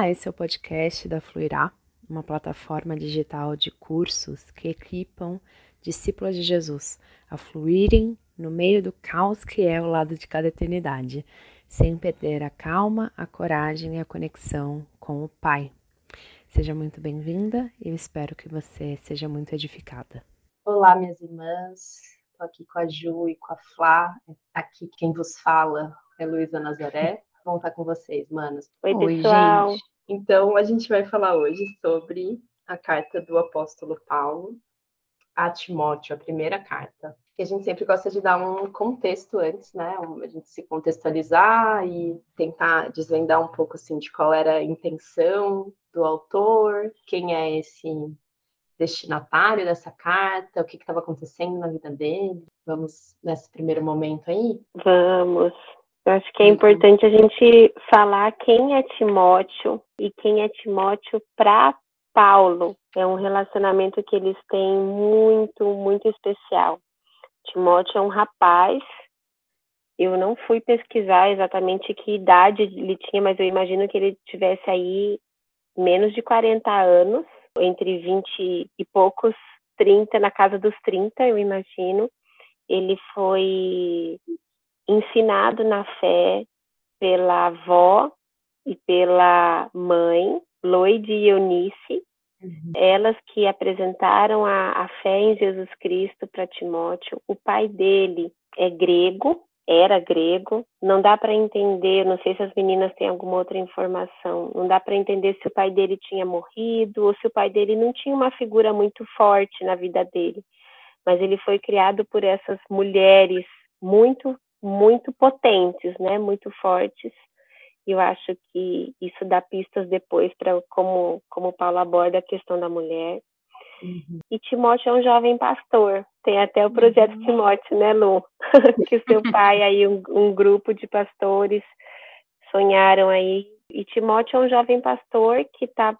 Olá, esse é o podcast da Fluirá, uma plataforma digital de cursos que equipam discípulos de Jesus a fluírem no meio do caos que é o lado de cada eternidade, sem perder a calma, a coragem e a conexão com o Pai. Seja muito bem-vinda e eu espero que você seja muito edificada. Olá, minhas irmãs. Estou aqui com a Ju e com a Flá. Aqui quem vos fala é Luísa Nazaré bom estar com vocês, manos. Oi, Oi pessoal. Gente. Então, a gente vai falar hoje sobre a carta do apóstolo Paulo a Timóteo, a primeira carta. A gente sempre gosta de dar um contexto antes, né? A gente se contextualizar e tentar desvendar um pouco assim de qual era a intenção do autor, quem é esse destinatário dessa carta, o que estava acontecendo na vida dele. Vamos nesse primeiro momento aí? Vamos. Eu acho que é importante a gente falar quem é Timóteo e quem é Timóteo para Paulo. É um relacionamento que eles têm muito, muito especial. Timóteo é um rapaz. Eu não fui pesquisar exatamente que idade ele tinha, mas eu imagino que ele tivesse aí menos de 40 anos, entre 20 e poucos, 30, na casa dos 30, eu imagino. Ele foi ensinado na fé pela avó e pela mãe, Loide e Eunice, uhum. elas que apresentaram a, a fé em Jesus Cristo para Timóteo. O pai dele é grego, era grego, não dá para entender, não sei se as meninas têm alguma outra informação, não dá para entender se o pai dele tinha morrido ou se o pai dele não tinha uma figura muito forte na vida dele. Mas ele foi criado por essas mulheres muito muito potentes, né, muito fortes. E eu acho que isso dá pistas depois para como como Paulo aborda a questão da mulher. Uhum. E Timóteo é um jovem pastor. Tem até o projeto uhum. Timóteo, né, Lu? que seu pai aí um, um grupo de pastores sonharam aí. E Timóteo é um jovem pastor que está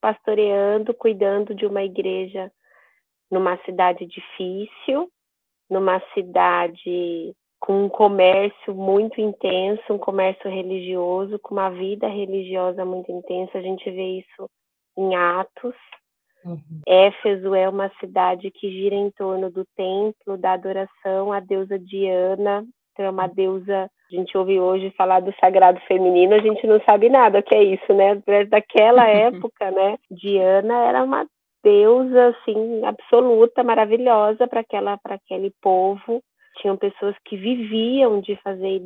pastoreando, cuidando de uma igreja numa cidade difícil, numa cidade com um comércio muito intenso, um comércio religioso, com uma vida religiosa muito intensa. A gente vê isso em Atos. Uhum. Éfeso é uma cidade que gira em torno do templo, da adoração à deusa Diana. Então, é uma deusa. A gente ouve hoje falar do sagrado feminino, a gente não sabe nada o que é isso, né? Daquela época, né? Diana era uma deusa assim absoluta, maravilhosa para aquela para aquele povo tinham pessoas que viviam de fazer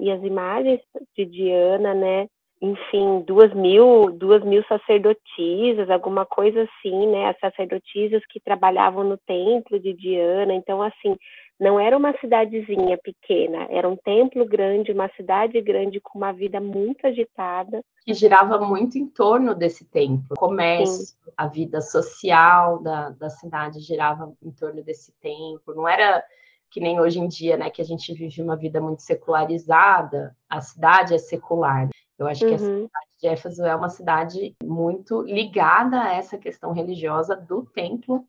e as imagens de Diana, né? Enfim, duas mil, duas mil sacerdotisas, alguma coisa assim, né? As sacerdotisas que trabalhavam no templo de Diana. Então, assim, não era uma cidadezinha pequena, era um templo grande, uma cidade grande com uma vida muito agitada. Que girava muito em torno desse templo. O comércio, Sim. a vida social da, da cidade girava em torno desse templo. Não era que nem hoje em dia, né, que a gente vive uma vida muito secularizada, a cidade é secular. Eu acho uhum. que a uhum. cidade de Éfeso é uma cidade muito ligada a essa questão religiosa do templo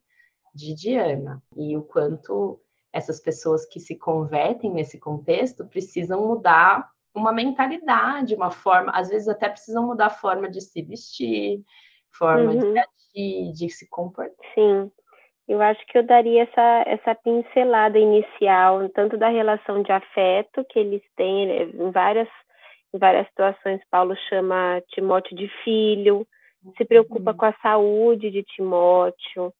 de Diana e o quanto essas pessoas que se convertem nesse contexto precisam mudar uma mentalidade, uma forma, às vezes até precisam mudar a forma de se vestir, forma uhum. de agir, de se comportar. Sim. Eu acho que eu daria essa, essa pincelada inicial, tanto da relação de afeto que eles têm, né, em várias, em várias situações, Paulo chama Timóteo de filho, se preocupa uhum. com a saúde de Timóteo,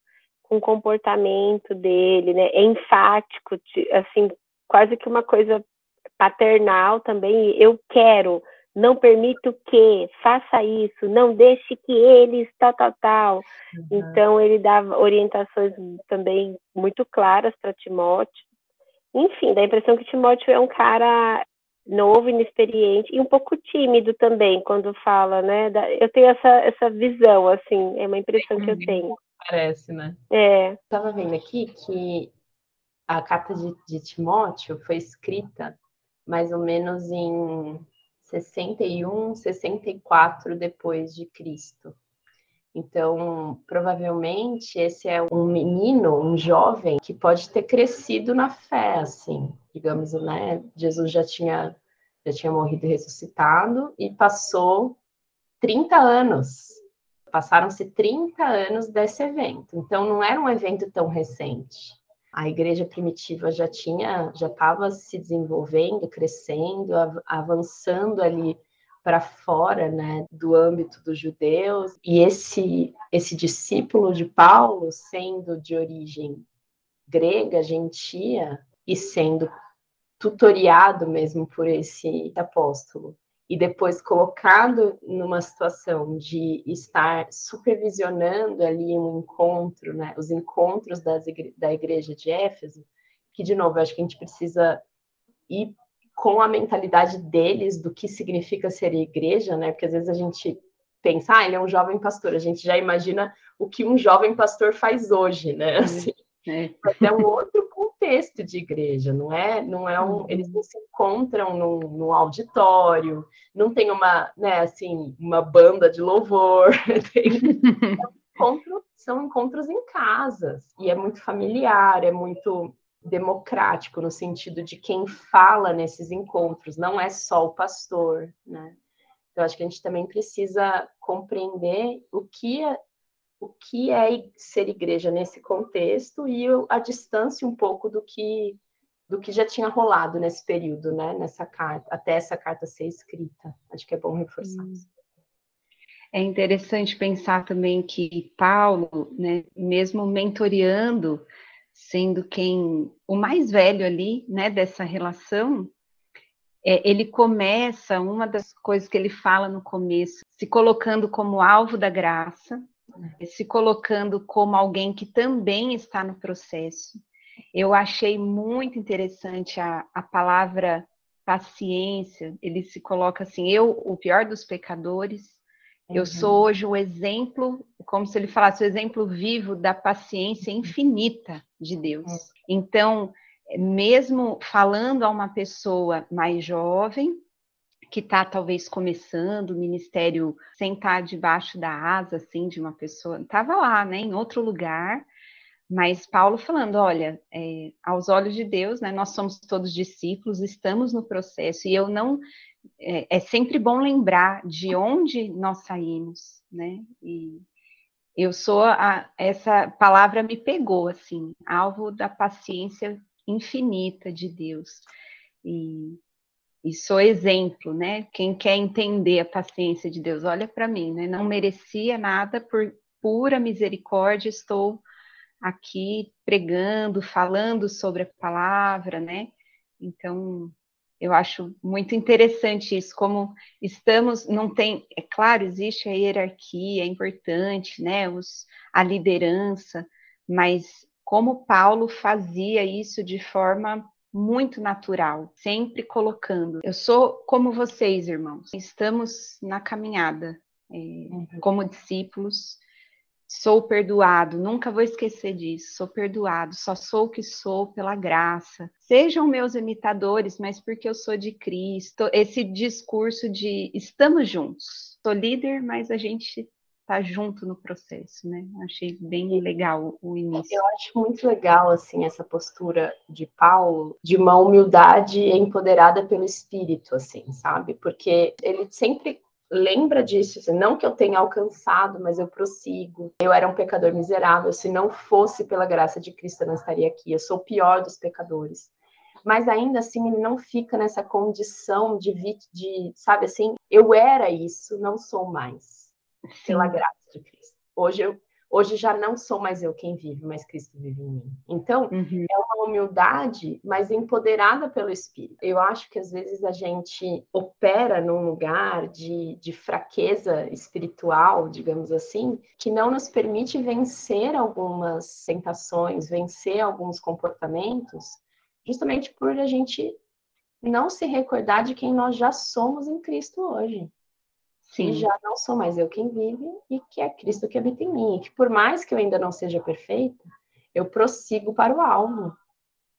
com o comportamento dele, né? É enfático, assim, quase que uma coisa paternal também. Eu quero, não permito que, faça isso, não deixe que eles, tal, tal, tal. Uhum. Então, ele dava orientações também muito claras para Timóteo. Enfim, dá a impressão que Timóteo é um cara novo, inexperiente e um pouco tímido também quando fala, né? Eu tenho essa, essa visão, assim, é uma impressão que eu tenho. Parece, né? É. Estava vendo aqui que a carta de, de Timóteo foi escrita mais ou menos em 61, 64 depois de Cristo. Então, provavelmente esse é um menino, um jovem que pode ter crescido na fé, assim, digamos, né? Jesus já tinha já tinha morrido e ressuscitado e passou 30 anos. Passaram-se 30 anos desse evento. Então, não era um evento tão recente. A igreja primitiva já tinha, já estava se desenvolvendo, crescendo, avançando ali para fora, né, do âmbito dos judeus. E esse esse discípulo de Paulo, sendo de origem grega, gentia e sendo tutoriado mesmo por esse apóstolo e depois colocado numa situação de estar supervisionando ali um encontro, né, os encontros das igre da igreja de Éfeso, que de novo acho que a gente precisa ir com a mentalidade deles do que significa ser igreja, né? Porque às vezes a gente pensa, ah, ele é um jovem pastor, a gente já imagina o que um jovem pastor faz hoje, né? Assim, é. É um outro contexto de igreja, não é? Não é um, eles não se encontram no, no auditório, não tem uma, né, assim, uma banda de louvor, tem, é encontro, são encontros em casas e é muito familiar, é muito democrático no sentido de quem fala nesses encontros, não é só o pastor, né? Eu acho que a gente também precisa compreender o que é, o que é ser igreja nesse contexto e a distância um pouco do que do que já tinha rolado nesse período, né? Nessa carta, até essa carta ser escrita. Acho que é bom reforçar isso. É interessante pensar também que Paulo, né, mesmo mentoreando sendo quem o mais velho ali, né, dessa relação, é, ele começa uma das coisas que ele fala no começo, se colocando como alvo da graça, se colocando como alguém que também está no processo. Eu achei muito interessante a, a palavra paciência. Ele se coloca assim: eu, o pior dos pecadores, Uhum. Eu sou hoje o exemplo, como se ele falasse, o exemplo vivo da paciência infinita de Deus. Uhum. Então, mesmo falando a uma pessoa mais jovem, que está talvez começando o ministério sem estar debaixo da asa assim de uma pessoa, estava lá, né, em outro lugar, mas Paulo falando, olha, é, aos olhos de Deus, né, nós somos todos discípulos, estamos no processo e eu não é, é, sempre bom lembrar de onde nós saímos, né? E eu sou a, essa palavra me pegou assim, alvo da paciência infinita de Deus. E, e sou exemplo, né? Quem quer entender a paciência de Deus, olha para mim, né? Não merecia nada por pura misericórdia, estou aqui pregando, falando sobre a palavra, né? Então, eu acho muito interessante isso, como estamos, não tem, é claro, existe a hierarquia, é importante, né, os, a liderança, mas como Paulo fazia isso de forma muito natural, sempre colocando. Eu sou como vocês, irmãos, estamos na caminhada é, uhum. como discípulos, Sou perdoado, nunca vou esquecer disso. Sou perdoado, só sou o que sou pela graça. Sejam meus imitadores, mas porque eu sou de Cristo. Esse discurso de estamos juntos. Sou líder, mas a gente tá junto no processo, né? Achei bem legal o início. Eu acho muito legal assim essa postura de Paulo, de uma humildade empoderada pelo espírito, assim, sabe? Porque ele sempre lembra disso, assim, não que eu tenha alcançado, mas eu prossigo. Eu era um pecador miserável, se não fosse pela graça de Cristo, eu não estaria aqui. Eu sou o pior dos pecadores. Mas ainda assim, ele não fica nessa condição de, de sabe assim, eu era isso, não sou mais, pela graça de Cristo. Hoje eu Hoje já não sou mais eu quem vive, mas Cristo vive em mim. Então, uhum. é uma humildade, mas empoderada pelo Espírito. Eu acho que às vezes a gente opera num lugar de, de fraqueza espiritual, digamos assim, que não nos permite vencer algumas tentações, vencer alguns comportamentos, justamente por a gente não se recordar de quem nós já somos em Cristo hoje. Sim. que já não sou mais eu quem vive e que é Cristo que habita em mim. E que por mais que eu ainda não seja perfeita, eu prossigo para o alvo,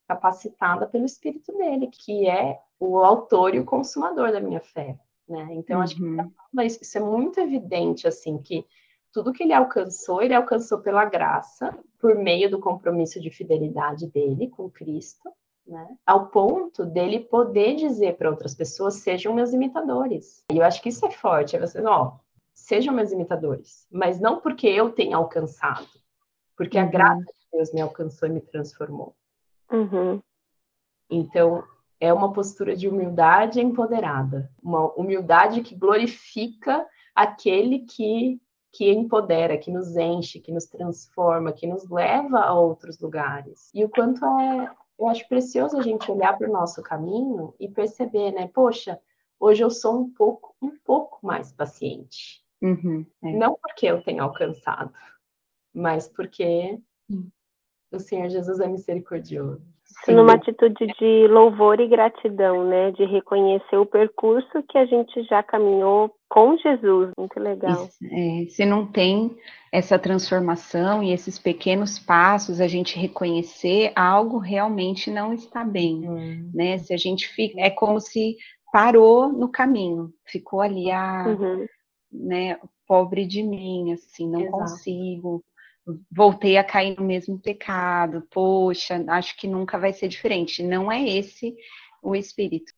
capacitada pelo Espírito dele, que é o autor e o consumador da minha fé. Né? Então, uhum. acho que uhum. isso é muito evidente, assim, que tudo que ele alcançou, ele alcançou pela graça, por meio do compromisso de fidelidade dele com Cristo, né? Ao ponto dele poder dizer para outras pessoas, sejam meus imitadores. E eu acho que isso é forte, é você, ó, sejam meus imitadores, mas não porque eu tenha alcançado, porque uhum. a graça de Deus me alcançou e me transformou. Uhum. Então, é uma postura de humildade empoderada, uma humildade que glorifica aquele que que empodera, que nos enche, que nos transforma, que nos leva a outros lugares. E o quanto é, eu acho precioso a gente olhar para o nosso caminho e perceber, né? Poxa, hoje eu sou um pouco, um pouco mais paciente. Uhum, é. Não porque eu tenho alcançado, mas porque o Senhor Jesus é misericordioso. Sim. Numa atitude de louvor e gratidão, né? De reconhecer o percurso que a gente já caminhou com Jesus. Muito legal. Isso, é, se não tem essa transformação e esses pequenos passos, a gente reconhecer algo realmente não está bem, hum. né? Se a gente fica, é como se parou no caminho, ficou ali, ah, uhum. né? Pobre de mim, assim, não Exato. consigo voltei a cair no mesmo pecado, poxa, acho que nunca vai ser diferente. Não é esse o espírito.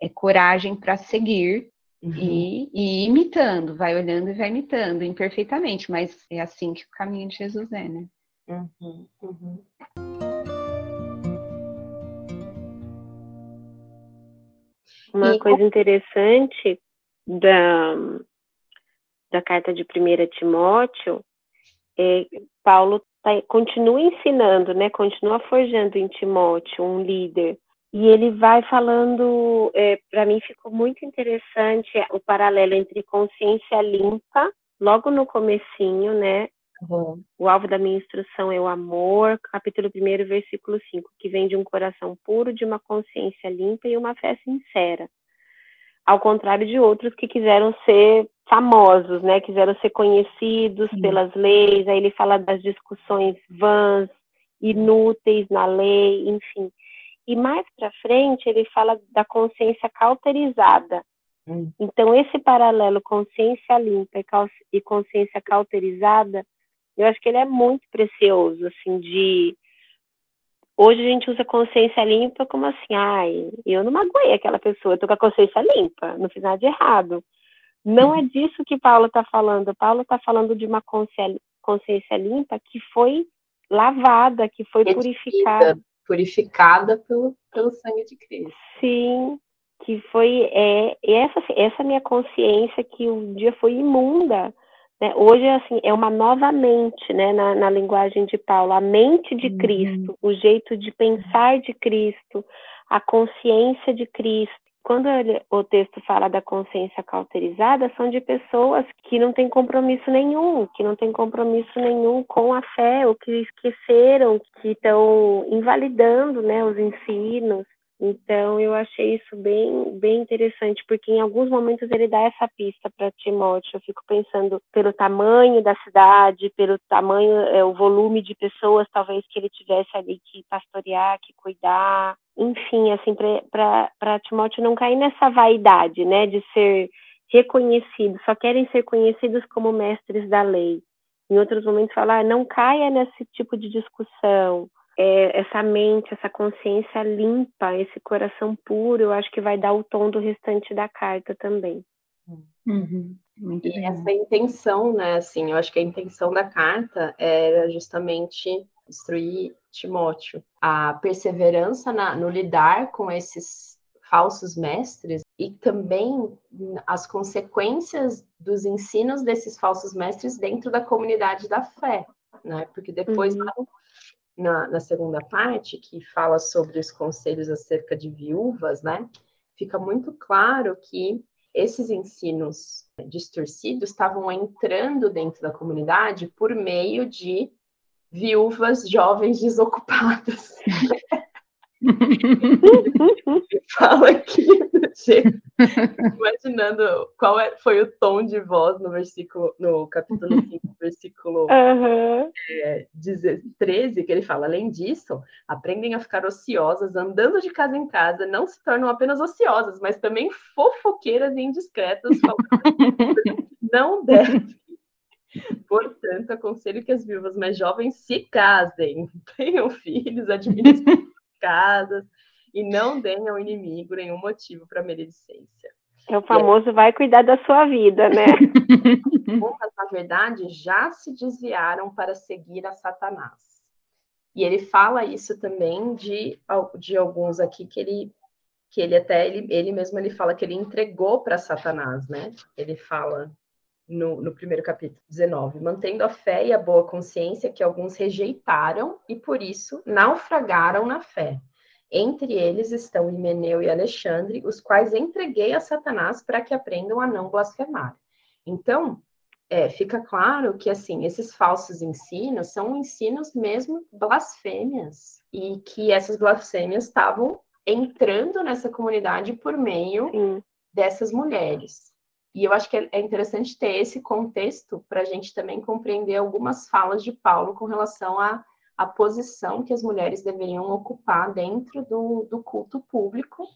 É coragem para seguir uhum. e, e, imitando, vai olhando e vai imitando imperfeitamente, mas é assim que o caminho de Jesus é, né? Uhum, uhum. Uma e... coisa interessante da, da carta de 1 Timóteo é, Paulo tá, continua ensinando, né? Continua forjando em Timóteo um líder. E ele vai falando, é, para mim ficou muito interessante o paralelo entre consciência limpa, logo no comecinho, né? Uhum. O alvo da minha instrução é o amor, capítulo 1, versículo 5, que vem de um coração puro, de uma consciência limpa e uma fé sincera ao contrário de outros que quiseram ser famosos, né? Quiseram ser conhecidos Sim. pelas leis. Aí ele fala das discussões vãs, inúteis na lei, enfim. E mais para frente ele fala da consciência cauterizada. Hum. Então esse paralelo consciência limpa e consciência cauterizada, eu acho que ele é muito precioso, assim, de Hoje a gente usa consciência limpa como assim, ai, eu não magoei aquela pessoa, eu tô com a consciência limpa, não fiz nada de errado. Não é disso que Paulo está falando. Paulo está falando de uma consciência limpa que foi lavada, que foi purificada. Purificada pelo, pelo sangue de Cristo. Sim, que foi é, essa, essa minha consciência que um dia foi imunda, né? Hoje, assim, é uma nova mente, né, na, na linguagem de Paulo, a mente de uhum. Cristo, o jeito de pensar de Cristo, a consciência de Cristo. Quando o texto fala da consciência cauterizada, são de pessoas que não têm compromisso nenhum, que não têm compromisso nenhum com a fé, ou que esqueceram, que estão invalidando né, os ensinos, então eu achei isso bem, bem interessante, porque em alguns momentos ele dá essa pista para Timóteo. Eu fico pensando pelo tamanho da cidade, pelo tamanho, é, o volume de pessoas talvez que ele tivesse ali que pastorear, que cuidar, enfim, assim, para Timóteo não cair nessa vaidade, né, de ser reconhecido, só querem ser conhecidos como mestres da lei. Em outros momentos falar, ah, não caia nesse tipo de discussão é, essa mente, essa consciência limpa, esse coração puro, eu acho que vai dar o tom do restante da carta também. Uhum. e bem. essa intenção, né, assim, eu acho que a intenção da carta era justamente instruir Timóteo a perseverança na, no lidar com esses falsos mestres e também as consequências dos ensinos desses falsos mestres dentro da comunidade da fé, né? Porque depois uhum. lá no na, na segunda parte, que fala sobre os conselhos acerca de viúvas, né? Fica muito claro que esses ensinos distorcidos estavam entrando dentro da comunidade por meio de viúvas jovens desocupadas. fala aqui imaginando qual é, foi o tom de voz no versículo, no capítulo 5, versículo uhum. é, 13, que ele fala: além disso, aprendem a ficar ociosas, andando de casa em casa, não se tornam apenas ociosas, mas também fofoqueiras e indiscretas, não devem. Portanto, aconselho que as viúvas mais jovens se casem, tenham filhos, administrem casas e não deem ao inimigo nenhum motivo para maledicência. É o famoso vai cuidar da sua vida, né? Muitas, na verdade, já se desviaram para seguir a Satanás. E ele fala isso também de, de alguns aqui que ele que ele até ele, ele mesmo ele fala que ele entregou para Satanás, né? Ele fala no, no primeiro capítulo 19, mantendo a fé e a boa consciência que alguns rejeitaram e por isso naufragaram na fé. Entre eles estão Himeneu e Alexandre, os quais entreguei a Satanás para que aprendam a não blasfemar. Então, é, fica claro que assim esses falsos ensinos são ensinos mesmo blasfêmias e que essas blasfêmias estavam entrando nessa comunidade por meio Sim. dessas mulheres. E eu acho que é, é interessante ter esse contexto para a gente também compreender algumas falas de Paulo com relação à, à posição que as mulheres deveriam ocupar dentro do, do culto público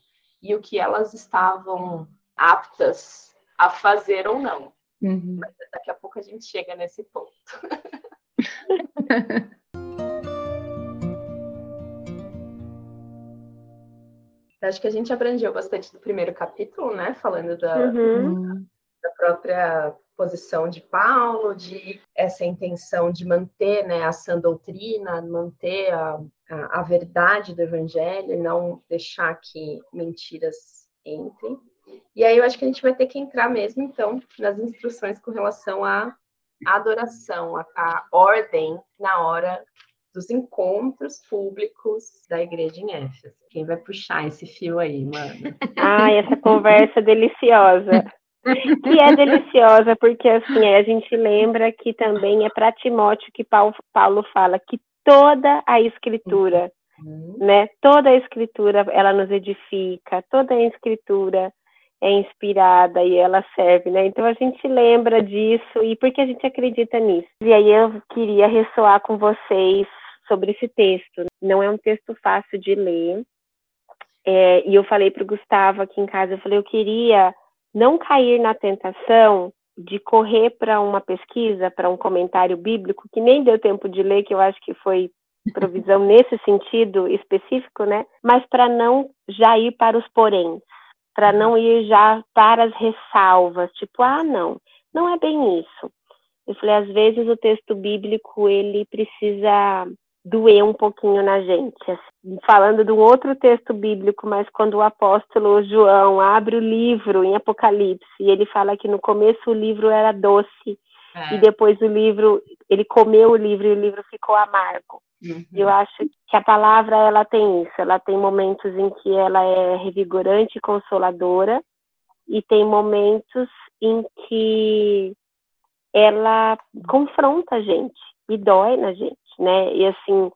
e o que elas estavam aptas a fazer ou não. Uhum. Mas daqui a pouco a gente chega nesse ponto. Acho que a gente abrangeu bastante do primeiro capítulo, né? Falando da, uhum. da própria posição de Paulo, de essa intenção de manter né, a sã doutrina, manter a, a, a verdade do evangelho, não deixar que mentiras entrem. E aí eu acho que a gente vai ter que entrar mesmo, então, nas instruções com relação à adoração, a, a ordem na hora dos encontros públicos da igreja em Éfeso. Quem vai puxar esse fio aí, mano? Ai, essa conversa deliciosa. Que é deliciosa, porque assim, a gente lembra que também é para Timóteo que Paulo, Paulo fala que toda a escritura, uhum. né? Toda a escritura ela nos edifica, toda a escritura é inspirada e ela serve, né? Então a gente lembra disso e porque a gente acredita nisso. E aí eu queria ressoar com vocês sobre esse texto. Não é um texto fácil de ler. É, e eu falei para o Gustavo aqui em casa, eu falei, eu queria não cair na tentação de correr para uma pesquisa, para um comentário bíblico, que nem deu tempo de ler, que eu acho que foi provisão nesse sentido específico, né? Mas para não já ir para os poréns, para não ir já para as ressalvas, tipo, ah, não, não é bem isso. Eu falei, às vezes o texto bíblico ele precisa doer um pouquinho na gente. Assim. Falando de um outro texto bíblico, mas quando o apóstolo João abre o livro em Apocalipse, e ele fala que no começo o livro era doce, é. e depois o livro, ele comeu o livro e o livro ficou amargo. Uhum. Eu acho que a palavra ela tem isso, ela tem momentos em que ela é revigorante e consoladora, e tem momentos em que ela confronta a gente e dói na gente né? E assim,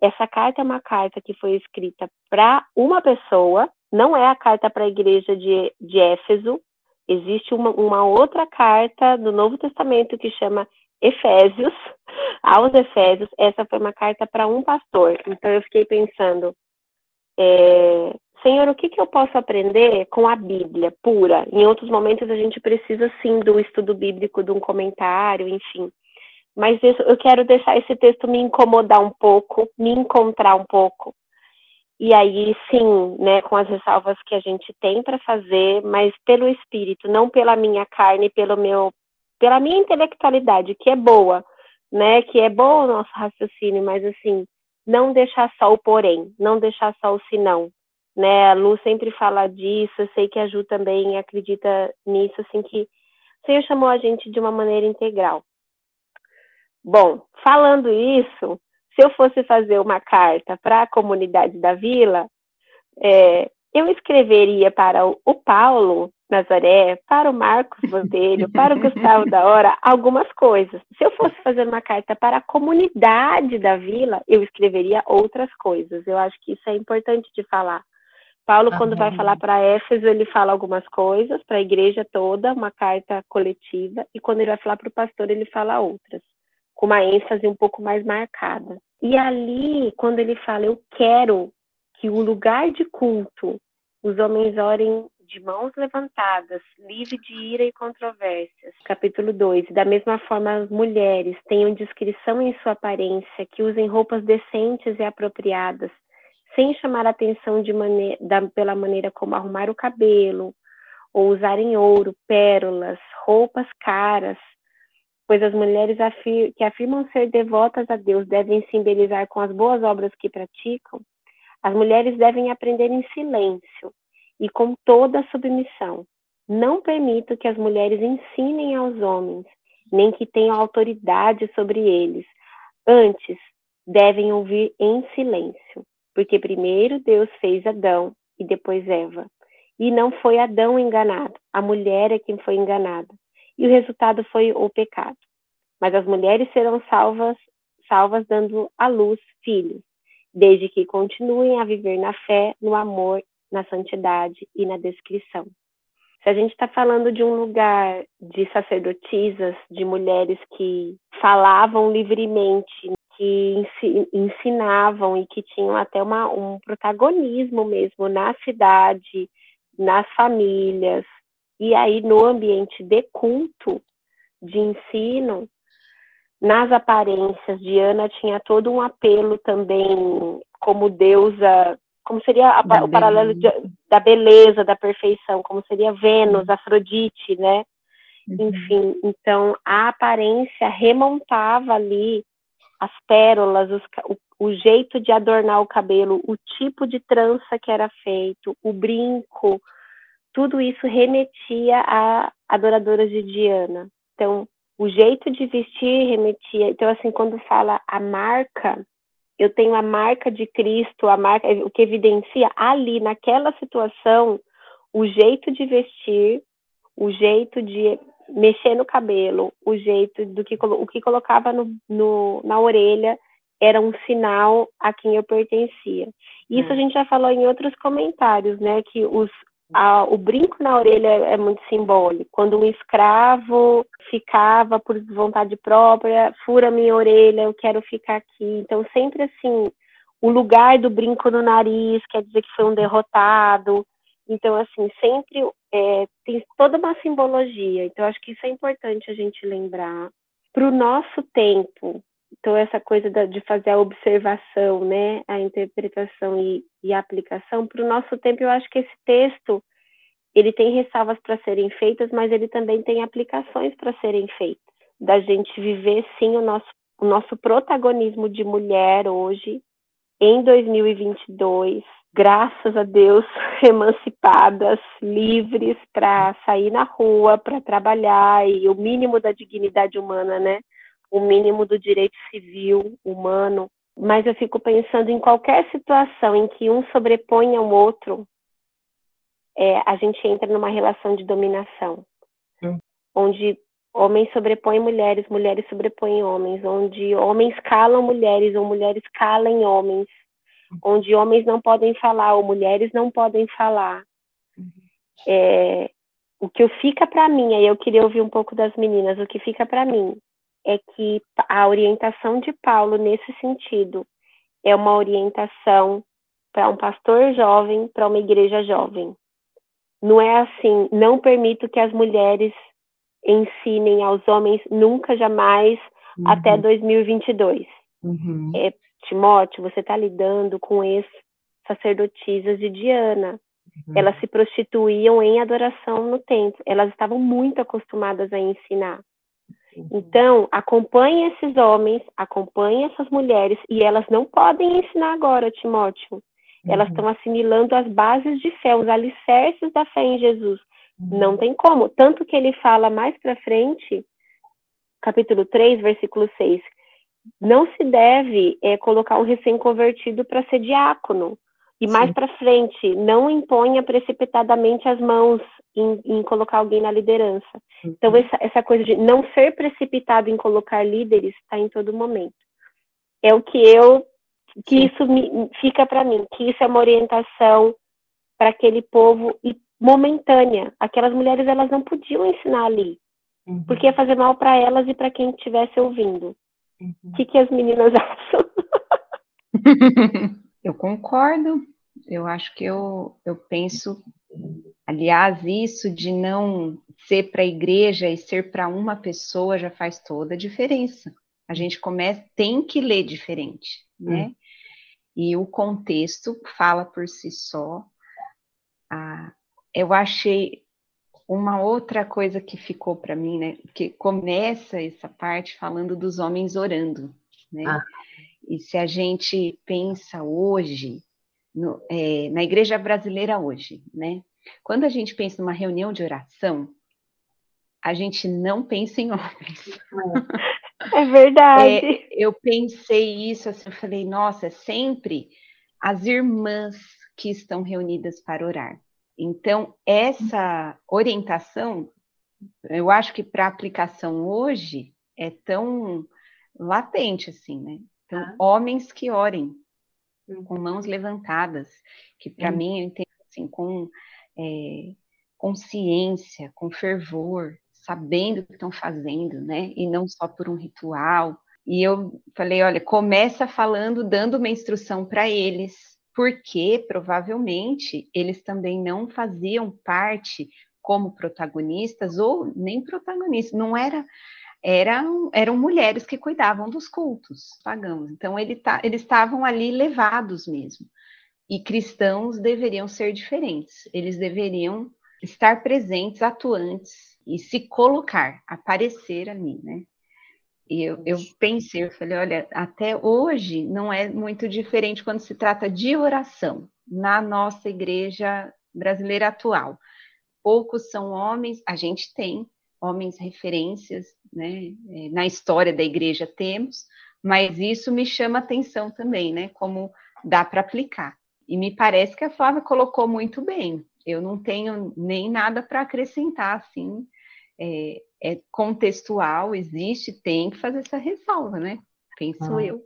essa carta é uma carta que foi escrita para uma pessoa, não é a carta para a igreja de, de Éfeso. Existe uma, uma outra carta do Novo Testamento que chama Efésios, aos Efésios. Essa foi uma carta para um pastor. Então eu fiquei pensando, é, Senhor, o que, que eu posso aprender com a Bíblia pura? Em outros momentos a gente precisa sim do estudo bíblico, de um comentário, enfim mas eu quero deixar esse texto me incomodar um pouco, me encontrar um pouco. E aí, sim, né, com as ressalvas que a gente tem para fazer, mas pelo espírito, não pela minha carne, pelo meu, pela minha intelectualidade, que é boa, né, que é bom o nosso raciocínio, mas assim, não deixar só o porém, não deixar só o senão, né? A Lu sempre fala disso, eu sei que a Ju também acredita nisso, assim que o Senhor chamou a gente de uma maneira integral. Bom, falando isso, se eu fosse fazer uma carta para a comunidade da vila, é, eu escreveria para o, Paulo Nazaré, para o Marcos Botelho, para o Gustavo da Hora, algumas coisas. Se eu fosse fazer uma carta para a comunidade da vila, eu escreveria outras coisas. Eu acho que isso é importante de falar. Paulo, quando vai falar para Éfeso, ele fala algumas coisas, para a igreja toda, uma carta coletiva, e quando ele vai falar para o pastor, ele fala outras com uma ênfase um pouco mais marcada. E ali, quando ele fala, eu quero que o lugar de culto, os homens orem de mãos levantadas, livre de ira e controvérsias. Capítulo 2. Da mesma forma, as mulheres tenham discrição em sua aparência, que usem roupas decentes e apropriadas, sem chamar atenção da, pela maneira como arrumar o cabelo, ou usarem ouro, pérolas, roupas caras, pois as mulheres afir que afirmam ser devotas a Deus devem se com as boas obras que praticam, as mulheres devem aprender em silêncio e com toda submissão. Não permito que as mulheres ensinem aos homens, nem que tenham autoridade sobre eles. Antes, devem ouvir em silêncio, porque primeiro Deus fez Adão e depois Eva. E não foi Adão enganado, a mulher é quem foi enganada. E o resultado foi o pecado. Mas as mulheres serão salvas, salvas dando à luz filhos, desde que continuem a viver na fé, no amor, na santidade e na descrição. Se a gente está falando de um lugar de sacerdotisas, de mulheres que falavam livremente, que ensinavam e que tinham até uma, um protagonismo mesmo na cidade, nas famílias, e aí no ambiente de culto, de ensino, nas aparências, Diana tinha todo um apelo também como deusa, como seria a, o paralelo de, da beleza, da perfeição, como seria Vênus. Afrodite, né? Uhum. Enfim, então a aparência remontava ali as pérolas, os, o, o jeito de adornar o cabelo, o tipo de trança que era feito, o brinco, tudo isso remetia a adoradoras de Diana. Então, o jeito de vestir remetia. Então, assim, quando fala a marca, eu tenho a marca de Cristo, a marca, o que evidencia ali, naquela situação, o jeito de vestir, o jeito de mexer no cabelo, o jeito do que o que colocava no, no na orelha era um sinal a quem eu pertencia. Isso a hum. gente já falou em outros comentários, né? Que os, a, o brinco na orelha é muito simbólico. Quando um escravo ficava por vontade própria, fura minha orelha, eu quero ficar aqui. Então, sempre assim, o lugar do brinco no nariz quer dizer que foi um derrotado. Então, assim, sempre é, tem toda uma simbologia. Então, acho que isso é importante a gente lembrar. Para o nosso tempo, então, essa coisa de fazer a observação, né, a interpretação e, e a aplicação, para o nosso tempo, eu acho que esse texto, ele tem ressalvas para serem feitas, mas ele também tem aplicações para serem feitas. Da gente viver, sim, o nosso, o nosso protagonismo de mulher hoje, em 2022, graças a Deus, emancipadas, livres para sair na rua, para trabalhar, e o mínimo da dignidade humana, né? O mínimo do direito civil humano, mas eu fico pensando em qualquer situação em que um sobrepõe ao outro, é, a gente entra numa relação de dominação, hum. onde homens sobrepõem mulheres, mulheres sobrepõem homens, onde homens calam mulheres ou mulheres calam homens, hum. onde homens não podem falar ou mulheres não podem falar. Uhum. É, o que fica para mim, aí eu queria ouvir um pouco das meninas, o que fica para mim é que a orientação de Paulo nesse sentido é uma orientação para um pastor jovem, para uma igreja jovem. Não é assim, não permito que as mulheres ensinem aos homens nunca, jamais, uhum. até 2022. Uhum. É, Timóteo, você está lidando com ex-sacerdotisas de Diana. Uhum. Elas se prostituíam em adoração no templo. Elas estavam muito acostumadas a ensinar. Uhum. Então, acompanhe esses homens, acompanhe essas mulheres, e elas não podem ensinar agora, Timóteo. Uhum. Elas estão assimilando as bases de fé, os alicerces da fé em Jesus. Uhum. Não tem como. Tanto que ele fala mais para frente, capítulo 3, versículo 6, não se deve é, colocar um recém-convertido para ser diácono. E mais para frente, não imponha precipitadamente as mãos em, em colocar alguém na liderança. Então, uhum. essa, essa coisa de não ser precipitado em colocar líderes está em todo momento. É o que eu, que Sim. isso me, fica para mim, que isso é uma orientação para aquele povo e momentânea. Aquelas mulheres, elas não podiam ensinar ali, uhum. porque ia fazer mal para elas e para quem estivesse ouvindo. O uhum. que, que as meninas acham? Eu concordo. Eu acho que eu, eu penso, aliás, isso de não ser para a igreja e ser para uma pessoa já faz toda a diferença. A gente começa, tem que ler diferente, né? Hum. E o contexto fala por si só. Ah, eu achei uma outra coisa que ficou para mim, né? Que começa essa parte falando dos homens orando, né? Ah. E se a gente pensa hoje, no, é, na igreja brasileira hoje, né? Quando a gente pensa numa reunião de oração, a gente não pensa em homens. É verdade. É, eu pensei isso, assim, eu falei, nossa, é sempre as irmãs que estão reunidas para orar. Então, essa orientação, eu acho que para aplicação hoje é tão latente assim, né? Então, ah. homens que orem. Com mãos levantadas, que para hum. mim eu entendo assim com é, consciência, com fervor, sabendo o que estão fazendo, né? E não só por um ritual. E eu falei, olha, começa falando, dando uma instrução para eles, porque provavelmente eles também não faziam parte como protagonistas ou nem protagonistas, não era eram, eram mulheres que cuidavam dos cultos pagãos. Então ele tá, eles estavam ali levados mesmo. E cristãos deveriam ser diferentes. Eles deveriam estar presentes, atuantes e se colocar, aparecer ali, né? E eu, eu pensei, eu falei, olha, até hoje não é muito diferente quando se trata de oração na nossa igreja brasileira atual. Poucos são homens, a gente tem homens referências, né? É, na história da igreja temos, mas isso me chama atenção também, né? Como dá para aplicar. E me parece que a Flávia colocou muito bem. Eu não tenho nem nada para acrescentar, assim, é, é, contextual, existe, tem que fazer essa ressalva, né? Penso ah. eu.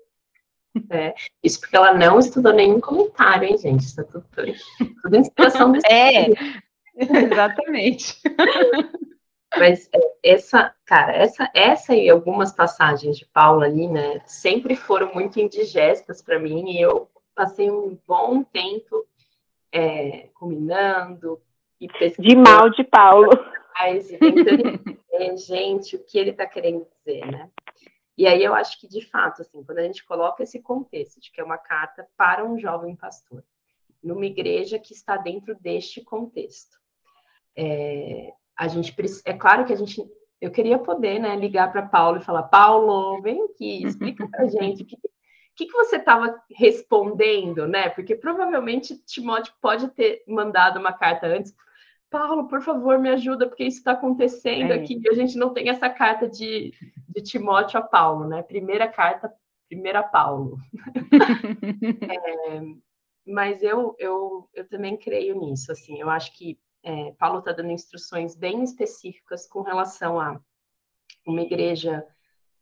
É, isso porque ela não estudou nenhum comentário, hein, gente? Isso é tudo, tudo inspiração desse É, exatamente. Mas é, essa, cara, essa, essa e algumas passagens de Paulo ali, né, sempre foram muito indigestas para mim e eu passei um bom tempo é, combinando e pesquisando. De mal de Paulo entender, gente, o que ele está querendo dizer, né? E aí eu acho que, de fato, assim, quando a gente coloca esse contexto de que é uma carta para um jovem pastor, numa igreja que está dentro deste contexto, é, a gente é claro que a gente eu queria poder né, ligar para Paulo e falar, Paulo, vem aqui, explica para a gente o que, que, que você estava respondendo, né? Porque provavelmente Timóteo pode ter mandado uma carta antes, Paulo, por favor, me ajuda, porque isso está acontecendo é. aqui. A gente não tem essa carta de, de Timóteo a Paulo, né? Primeira carta, primeira Paulo. é, mas eu, eu, eu também creio nisso, assim. Eu acho que é, Paulo está dando instruções bem específicas com relação a uma igreja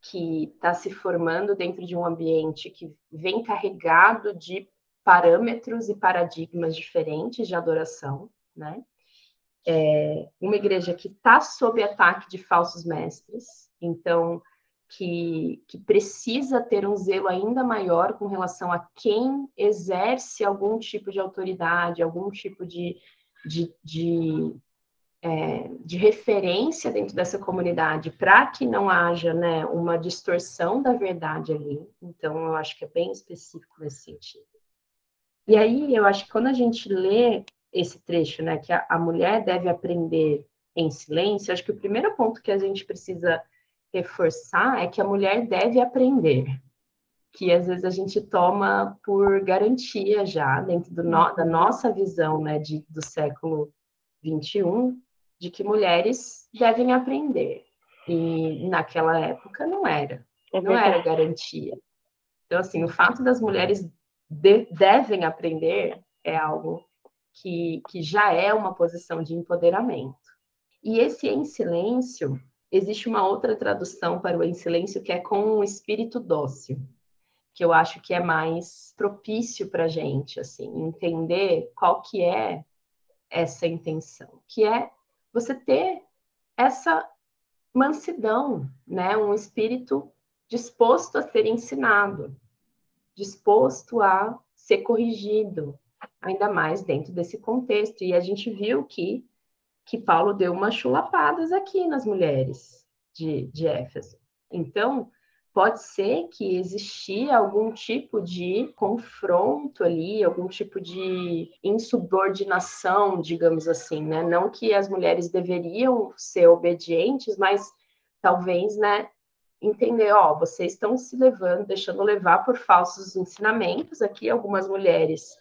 que está se formando dentro de um ambiente que vem carregado de parâmetros e paradigmas diferentes de adoração, né? é, uma igreja que está sob ataque de falsos mestres, então que, que, precisa ter um zelo ainda maior com relação a quem exerce algum tipo de autoridade, algum tipo de, de, de, é, de referência dentro dessa comunidade, para que não haja né, uma distorção da verdade ali. Então, eu acho que é bem específico nesse sentido. E aí, eu acho que quando a gente lê esse trecho, né, que a, a mulher deve aprender em silêncio, acho que o primeiro ponto que a gente precisa reforçar é que a mulher deve aprender, que às vezes a gente toma por garantia já dentro do no, da nossa visão, né, de, do século 21, de que mulheres devem aprender. E naquela época não era, é não era garantia. Então, assim, o fato das mulheres de, devem aprender é algo que, que já é uma posição de empoderamento. E esse em silêncio, existe uma outra tradução para o em silêncio que é com um espírito dócil, que eu acho que é mais propício para a gente, assim, entender qual que é essa intenção, que é você ter essa mansidão, né, um espírito disposto a ser ensinado, disposto a ser corrigido, ainda mais dentro desse contexto. E a gente viu que, que Paulo deu umas chulapadas aqui nas mulheres de, de Éfeso. Então, pode ser que existia algum tipo de confronto ali, algum tipo de insubordinação, digamos assim, né? Não que as mulheres deveriam ser obedientes, mas talvez, né, entender, ó, vocês estão se levando, deixando levar por falsos ensinamentos. Aqui algumas mulheres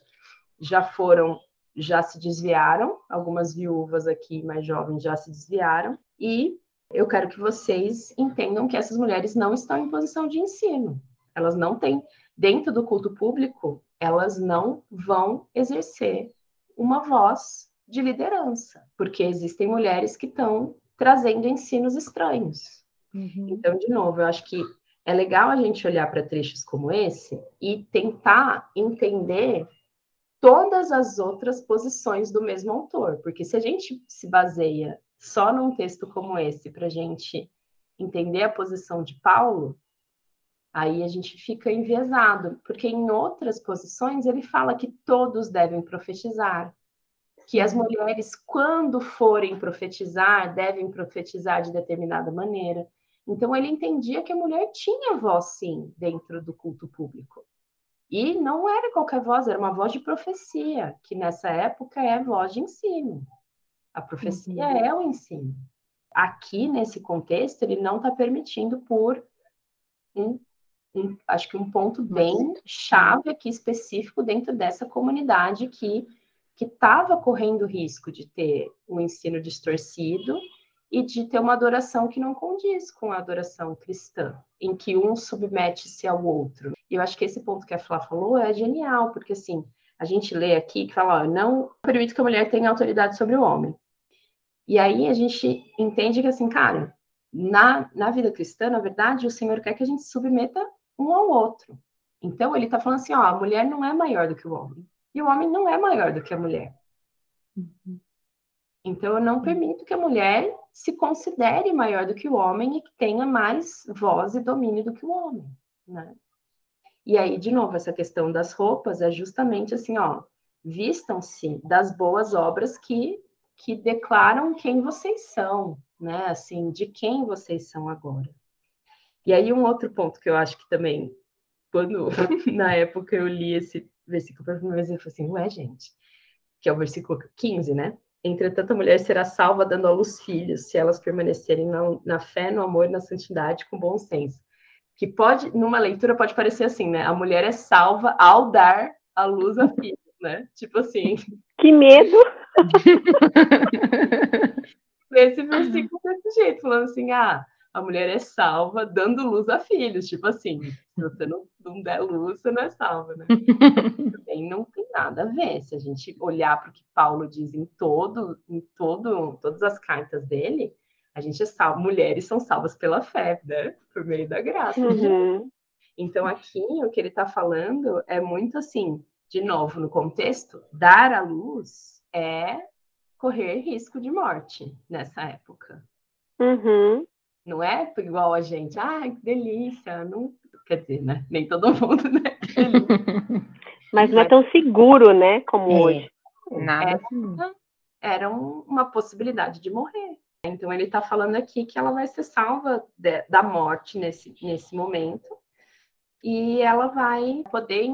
já foram, já se desviaram, algumas viúvas aqui mais jovens já se desviaram e eu quero que vocês entendam que essas mulheres não estão em posição de ensino. Elas não têm, dentro do culto público, elas não vão exercer uma voz de liderança, porque existem mulheres que estão trazendo ensinos estranhos. Uhum. Então, de novo, eu acho que é legal a gente olhar para trechos como esse e tentar entender todas as outras posições do mesmo autor, porque se a gente se baseia só num texto como esse para a gente entender a posição de Paulo, aí a gente fica enviesado, porque em outras posições ele fala que todos devem profetizar, que as mulheres, quando forem profetizar, devem profetizar de determinada maneira. Então ele entendia que a mulher tinha voz, sim, dentro do culto público. E não era qualquer voz, era uma voz de profecia, que nessa época é voz de ensino. A profecia uhum. é o ensino. Aqui, nesse contexto, ele não está permitindo por um, um, acho que um ponto bem chave aqui específico dentro dessa comunidade que que estava correndo risco de ter um ensino distorcido e de ter uma adoração que não condiz com a adoração cristã, em que um submete-se ao outro. E eu acho que esse ponto que a Flá falou é genial, porque assim, a gente lê aqui que fala, ó, não permite que a mulher tenha autoridade sobre o homem. E aí a gente entende que, assim, cara, na, na vida cristã, na verdade, o Senhor quer que a gente submeta um ao outro. Então, ele está falando assim, ó, a mulher não é maior do que o homem. E o homem não é maior do que a mulher. Uhum. Então, eu não permito que a mulher se considere maior do que o homem e que tenha mais voz e domínio do que o homem, né? E aí, de novo, essa questão das roupas é justamente assim, ó, vistam-se das boas obras que, que declaram quem vocês são, né? Assim, de quem vocês são agora. E aí, um outro ponto que eu acho que também, quando na época eu li esse versículo pela primeira vez, eu falei assim, ué, gente, que é o versículo 15, né? Entretanto, a mulher será salva dando à luz filhos, se elas permanecerem na, na fé, no amor e na santidade com bom senso que pode, numa leitura, pode parecer assim, né? A mulher é salva ao dar a luz a filhos, né? Tipo assim. Que medo! Nesse versículo desse jeito, falando assim, ah, a mulher é salva dando luz a filhos, tipo assim, se você não, não der luz, você não é salva, né? Também não tem nada a ver. Se a gente olhar para o que Paulo diz em todo, em todo, todas as cartas dele, a gente é salvo, mulheres são salvas pela fé, né? Por meio da graça. Uhum. Então, aqui, o que ele está falando é muito assim, de novo, no contexto, dar à luz é correr risco de morte nessa época. Uhum. Não é igual a gente, ai, que delícia, não... quer dizer, né? Nem todo mundo, né? Mas não é tão seguro, né, como é. hoje. Nada. Era, era uma possibilidade de morrer. Então, ele está falando aqui que ela vai ser salva de, da morte nesse, nesse momento e ela vai poder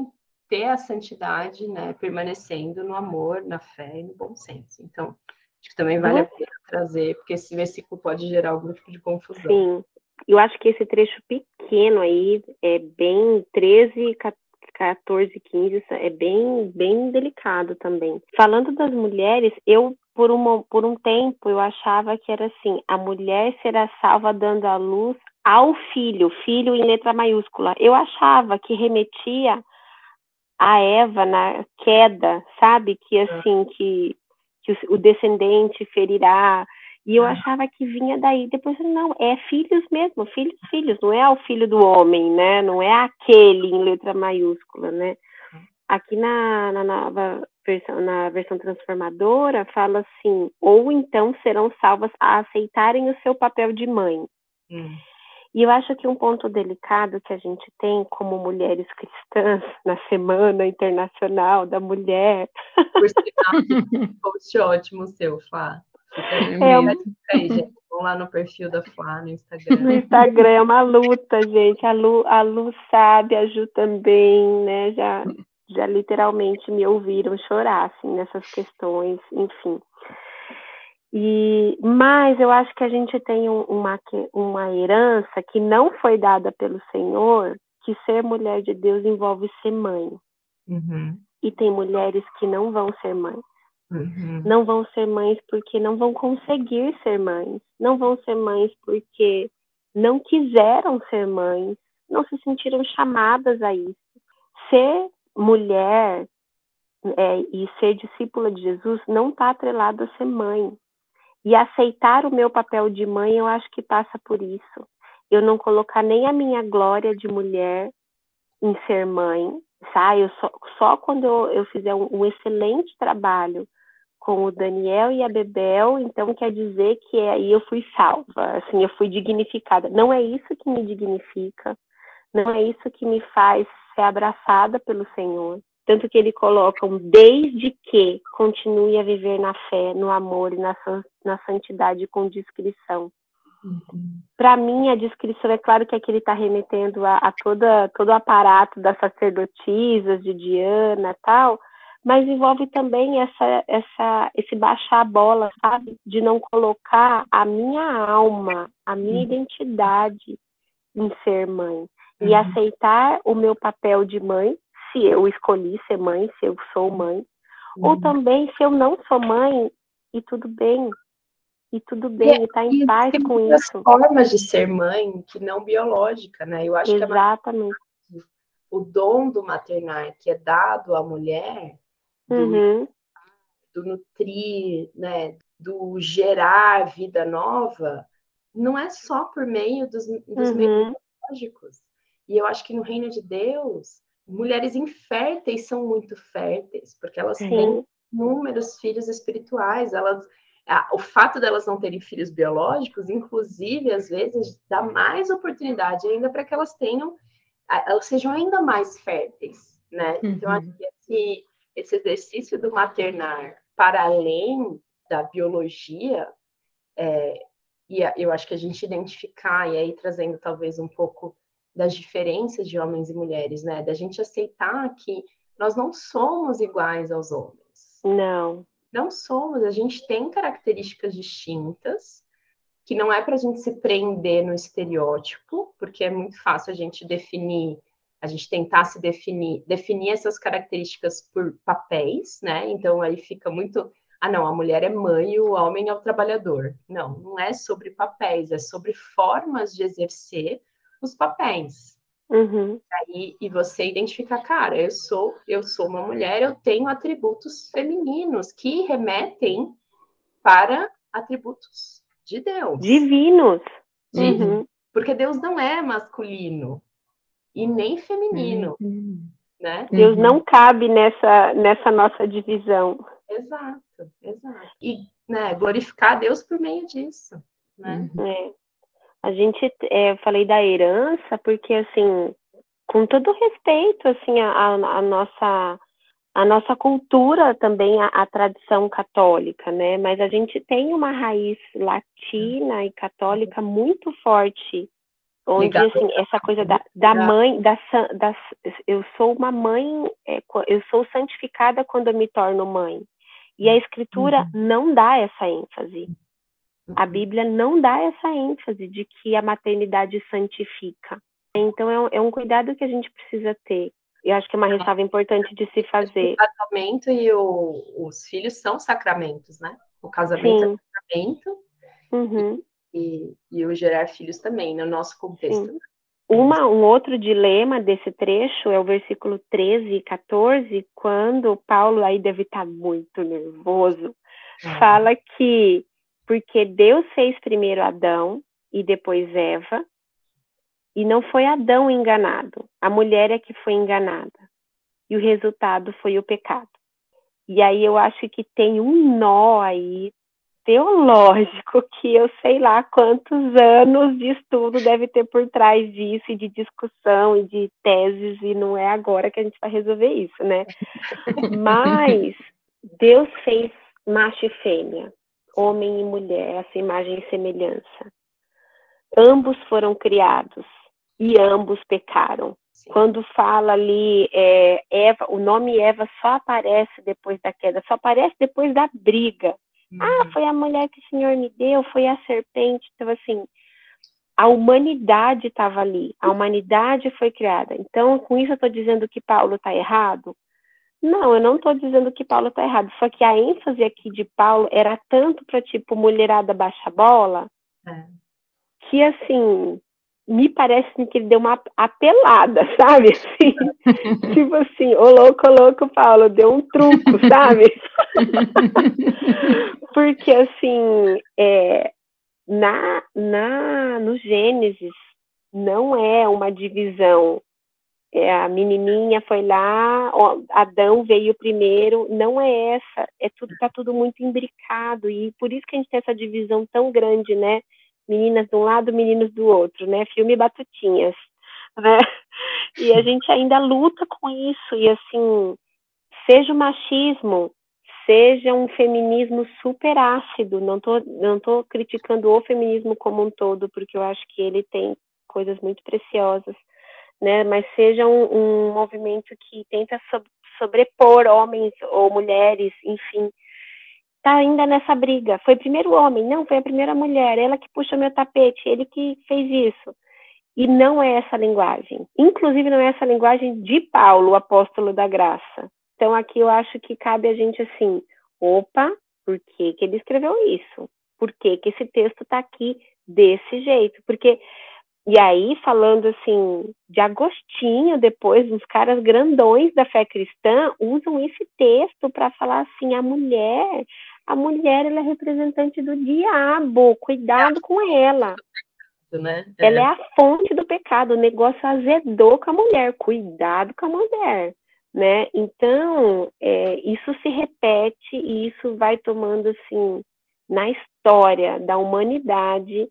ter a santidade, né, permanecendo no amor, na fé e no bom senso. Então, acho que também vale uhum. a pena trazer, porque esse versículo pode gerar algum tipo de confusão. Sim, eu acho que esse trecho pequeno aí, é bem 13, 14, 15, é bem, bem delicado também. Falando das mulheres, eu por, uma, por um tempo eu achava que era assim, a mulher será salva dando a luz ao filho, filho em letra maiúscula. Eu achava que remetia a Eva na queda, sabe? Que assim, que, que o descendente ferirá. E eu achava que vinha daí. Depois, não, é filhos mesmo, filhos, filhos. Não é o filho do homem, né? Não é aquele em letra maiúscula, né? Aqui na, na nova versão, na versão transformadora, fala assim: ou então serão salvas a aceitarem o seu papel de mãe. Hum. E eu acho que um ponto delicado que a gente tem como mulheres cristãs na Semana Internacional da Mulher. Por sinal, post ótimo seu, Flá. É, aí, gente. Vão lá no perfil da Flá no Instagram. No Instagram é uma luta, gente. A Lu, a Lu sabe, a Ju também, né? Já, já literalmente me ouviram chorar, assim, nessas questões, enfim. E, mas eu acho que a gente tem uma, uma herança que não foi dada pelo Senhor, que ser mulher de Deus envolve ser mãe. Uhum. E tem mulheres que não vão ser mães. Uhum. Não vão ser mães porque não vão conseguir ser mães. Não vão ser mães porque não quiseram ser mães. Não se sentiram chamadas a isso. Ser mulher é, e ser discípula de Jesus não está atrelado a ser mãe. E aceitar o meu papel de mãe, eu acho que passa por isso. Eu não colocar nem a minha glória de mulher em ser mãe, sabe? Só, só quando eu, eu fizer um, um, excelente trabalho com o Daniel e a Bebel, então quer dizer que aí eu fui salva, assim, eu fui dignificada. Não é isso que me dignifica, não é isso que me faz ser abraçada pelo Senhor. Tanto que ele coloca um desde que continue a viver na fé, no amor e na, na santidade com discrição. Uhum. Para mim, a descrição é claro que aqui ele está remetendo a, a, toda, todo o aparato das sacerdotisas de Diana tal, mas envolve também essa, essa, esse baixar a bola, sabe? De não colocar a minha alma, a minha uhum. identidade em ser mãe. E uhum. aceitar o meu papel de mãe, se eu escolhi ser mãe, se eu sou mãe. Uhum. Ou também, se eu não sou mãe, e tudo bem, e tudo bem, e, tá em paz com isso. formas de ser mãe que não biológica, né? Eu acho Exatamente. que o dom do maternar que é dado à mulher, do, uhum. do nutrir, né? Do gerar vida nova, não é só por meio dos, dos uhum. meios biológicos. E eu acho que no reino de Deus, mulheres inférteis são muito férteis, porque elas Sim. têm inúmeros filhos espirituais, elas o fato delas não terem filhos biológicos, inclusive, às vezes, dá mais oportunidade ainda para que elas tenham, elas sejam ainda mais férteis, né? Uhum. Então, acho que esse, esse exercício do maternar, para além da biologia, é, e eu acho que a gente identificar, e aí trazendo talvez um pouco das diferenças de homens e mulheres, né? Da gente aceitar que nós não somos iguais aos homens. Não. Não somos, a gente tem características distintas, que não é para a gente se prender no estereótipo, porque é muito fácil a gente definir, a gente tentar se definir, definir essas características por papéis, né? Então aí fica muito, ah não, a mulher é mãe e o homem é o trabalhador. Não, não é sobre papéis, é sobre formas de exercer os papéis. Uhum. Aí, e você identifica, cara, eu sou, eu sou uma mulher, eu tenho atributos femininos que remetem para atributos de Deus. Divinos. Uhum. Porque Deus não é masculino e nem feminino. Uhum. Né? Deus não cabe nessa, nessa nossa divisão. Exato, exato. E né, glorificar Deus por meio disso. Né? É. A gente, é, falei da herança, porque, assim, com todo respeito, assim, a, a nossa a nossa cultura também, a, a, tradição católica, né? Mas a gente tem uma raiz latina e católica muito forte, onde assim, essa coisa da, da mãe, da, da, eu sou uma mãe, é, eu sou santificada quando eu me torno mãe. E a escritura uhum. não dá essa ênfase. A uhum. Bíblia não dá essa ênfase de que a maternidade santifica. Então, é um, é um cuidado que a gente precisa ter. Eu acho que é uma ressalva importante de se fazer. O casamento e o, os filhos são sacramentos, né? O casamento Sim. é sacramento uhum. e, e, o gerar filhos também, no nosso contexto. Sim. Uma, um outro dilema desse trecho é o versículo 13 e 14, quando Paulo aí deve estar muito nervoso, é. fala que porque Deus fez primeiro Adão e depois Eva, e não foi Adão enganado, a mulher é que foi enganada. E o resultado foi o pecado. E aí eu acho que tem um nó aí teológico que eu sei lá quantos anos de estudo deve ter por trás disso, e de discussão e de teses, e não é agora que a gente vai resolver isso, né? Mas Deus fez macho e fêmea homem e mulher, essa imagem e semelhança. Ambos foram criados e ambos pecaram. Sim. Quando fala ali, é, Eva, o nome Eva só aparece depois da queda, só aparece depois da briga. Uhum. Ah, foi a mulher que o Senhor me deu, foi a serpente. Então, assim, a humanidade estava ali, a humanidade foi criada. Então, com isso eu estou dizendo que Paulo está errado? Não, eu não estou dizendo que Paulo está errado. Só que a ênfase aqui de Paulo era tanto para tipo mulherada baixa bola, é. que assim me parece que ele deu uma apelada, sabe? Assim, tipo assim, ô louco, ô louco, Paulo, deu um truco, sabe? Porque assim, é, na, na, no Gênesis não é uma divisão. É, a menininha foi lá, ó, Adão veio primeiro, não é essa, é tudo tá tudo muito imbricado e por isso que a gente tem essa divisão tão grande, né? Meninas de um lado, meninos do outro, né? Filme Batutinhas, né? E a gente ainda luta com isso e assim, seja o machismo, seja um feminismo super ácido. Não tô, não tô criticando o feminismo como um todo, porque eu acho que ele tem coisas muito preciosas, né? Mas seja um, um movimento que tenta sobrepor homens ou mulheres, enfim, tá ainda nessa briga. Foi primeiro homem, não, foi a primeira mulher, ela que puxa meu tapete, ele que fez isso. E não é essa linguagem. Inclusive, não é essa linguagem de Paulo, o apóstolo da graça. Então, aqui eu acho que cabe a gente assim, opa, por que, que ele escreveu isso? Por que, que esse texto está aqui desse jeito? Porque, e aí, falando assim, de Agostinho, depois, os caras grandões da fé cristã usam esse texto para falar assim, a mulher, a mulher ela é representante do diabo, cuidado com ela. Né? É. Ela é a fonte do pecado, o negócio azedou com a mulher, cuidado com a mulher né? Então, é, isso se repete e isso vai tomando, assim, na história da humanidade,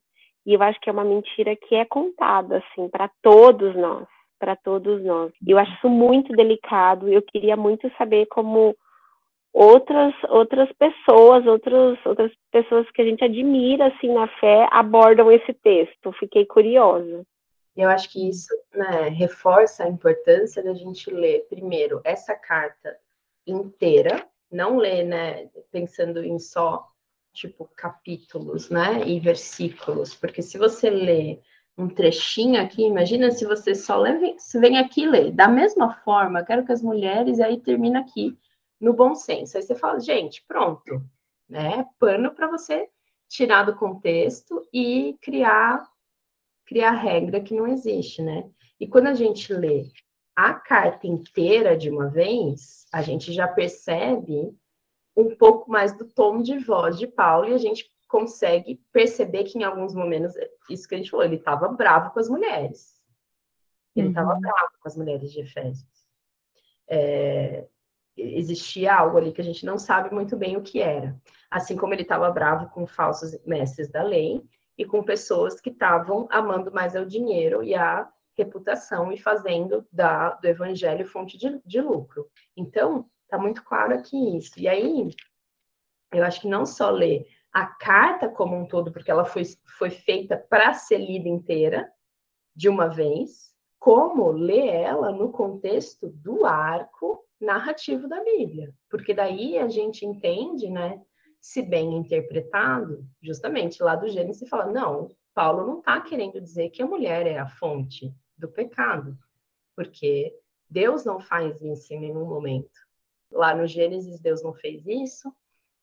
e eu acho que é uma mentira que é contada, assim, para todos nós, para todos nós. Eu acho isso muito delicado, eu queria muito saber como outras outras pessoas, outros, outras pessoas que a gente admira, assim, na fé, abordam esse texto. Fiquei curiosa. Eu acho que isso né, reforça a importância da gente ler, primeiro, essa carta inteira, não ler, né, pensando em só, tipo, capítulos, né, e versículos, porque se você lê um trechinho aqui, imagina se você só lê, se vem aqui e lê. Da mesma forma, quero que as mulheres, aí termina aqui, no bom senso. Aí você fala, gente, pronto, né, pano para você tirar do contexto e criar criar regra que não existe, né? E quando a gente lê a carta inteira de uma vez, a gente já percebe um pouco mais do tom de voz de Paulo e a gente consegue perceber que em alguns momentos, isso que a gente falou, ele estava bravo com as mulheres. Ele estava uhum. bravo com as mulheres de Efésios. É, existia algo ali que a gente não sabe muito bem o que era. Assim como ele estava bravo com falsos mestres da lei, e com pessoas que estavam amando mais o dinheiro e a reputação e fazendo da, do evangelho fonte de, de lucro. Então, está muito claro aqui isso. E aí, eu acho que não só ler a carta como um todo, porque ela foi, foi feita para ser lida inteira, de uma vez, como ler ela no contexto do arco narrativo da Bíblia. Porque daí a gente entende, né, se bem interpretado, justamente lá do Gênesis fala, não, Paulo não está querendo dizer que a mulher é a fonte do pecado, porque Deus não faz isso em nenhum momento. Lá no Gênesis, Deus não fez isso.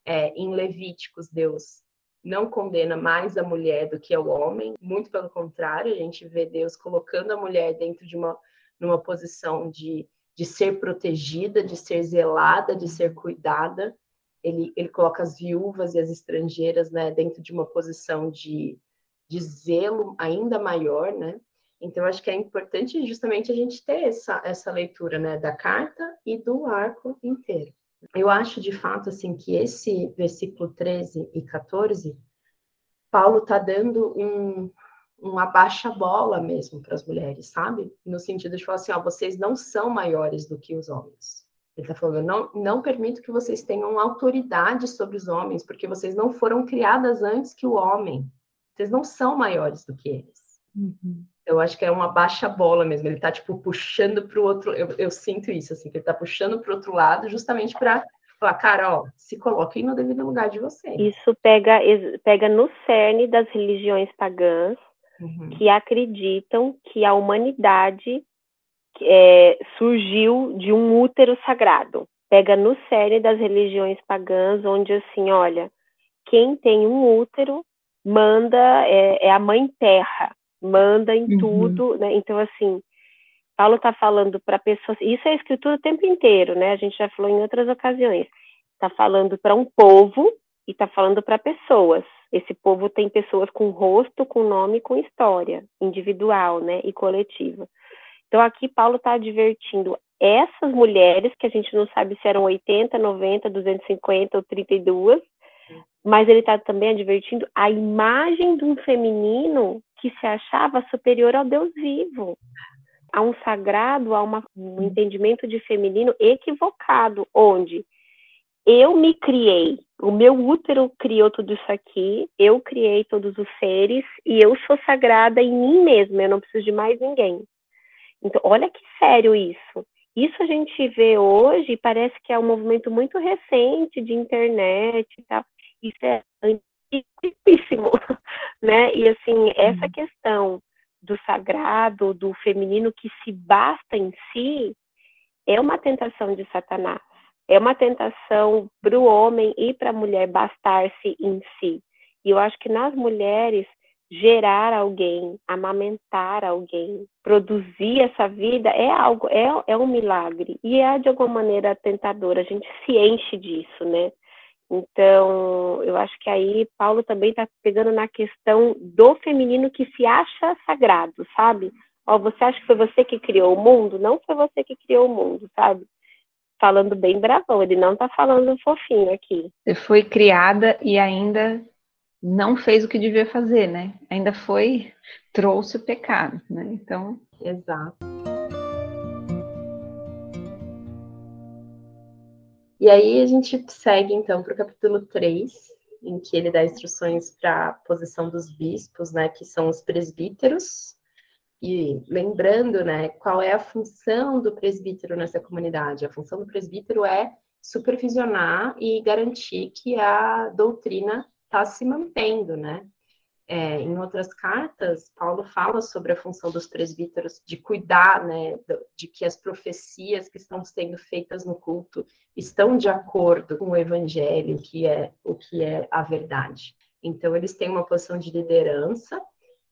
É, em Levíticos, Deus não condena mais a mulher do que o homem, muito pelo contrário, a gente vê Deus colocando a mulher dentro de uma numa posição de, de ser protegida, de ser zelada, de ser cuidada, ele, ele coloca as viúvas e as estrangeiras né, dentro de uma posição de, de zelo ainda maior, né? Então, acho que é importante justamente a gente ter essa, essa leitura né, da carta e do arco inteiro. Eu acho, de fato, assim, que esse versículo 13 e 14, Paulo está dando um, um abaixa-bola mesmo para as mulheres, sabe? No sentido de falar assim, ó, vocês não são maiores do que os homens. Ele está falando, não, não permito que vocês tenham autoridade sobre os homens, porque vocês não foram criadas antes que o homem. Vocês não são maiores do que eles. Uhum. Eu acho que é uma baixa bola mesmo. Ele está tipo puxando para o outro. Eu, eu, sinto isso assim, que ele está puxando para o outro lado, justamente para falar, cara, ó, se coloquem no devido lugar de vocês. Isso pega pega no cerne das religiões pagãs uhum. que acreditam que a humanidade é, surgiu de um útero sagrado. Pega no cerne das religiões pagãs, onde assim, olha, quem tem um útero manda, é, é a mãe terra, manda em uhum. tudo, né? Então, assim, Paulo está falando para pessoas, isso é escritura o tempo inteiro, né? A gente já falou em outras ocasiões. Está falando para um povo e está falando para pessoas. Esse povo tem pessoas com rosto, com nome, com história individual, né, e coletiva. Então aqui Paulo está advertindo essas mulheres que a gente não sabe se eram 80, 90, 250 ou 32, mas ele está também advertindo a imagem de um feminino que se achava superior ao Deus vivo. Há um sagrado, há uma, um entendimento de feminino equivocado, onde eu me criei, o meu útero criou tudo isso aqui, eu criei todos os seres e eu sou sagrada em mim mesma, eu não preciso de mais ninguém. Então, olha que sério isso. Isso a gente vê hoje, parece que é um movimento muito recente de internet e tal. Isso é antiquíssimo, né? E assim, essa uhum. questão do sagrado, do feminino que se basta em si, é uma tentação de Satanás. É uma tentação para o homem e para a mulher bastar-se em si. E eu acho que nas mulheres gerar alguém, amamentar alguém, produzir essa vida é algo, é, é um milagre. E é de alguma maneira tentador, a gente se enche disso, né? Então, eu acho que aí Paulo também está pegando na questão do feminino que se acha sagrado, sabe? Ó, você acha que foi você que criou o mundo? Não foi você que criou o mundo, sabe? Falando bem bravão, ele não está falando fofinho aqui. Você foi criada e ainda não fez o que devia fazer, né? Ainda foi, trouxe o pecado, né? Então. Exato. E aí a gente segue então para o capítulo 3, em que ele dá instruções para a posição dos bispos, né, que são os presbíteros. E lembrando, né, qual é a função do presbítero nessa comunidade? A função do presbítero é supervisionar e garantir que a doutrina está se mantendo, né? É, em outras cartas, Paulo fala sobre a função dos presbíteros de cuidar, né, de que as profecias que estão sendo feitas no culto estão de acordo com o evangelho, que é o que é a verdade. Então, eles têm uma posição de liderança,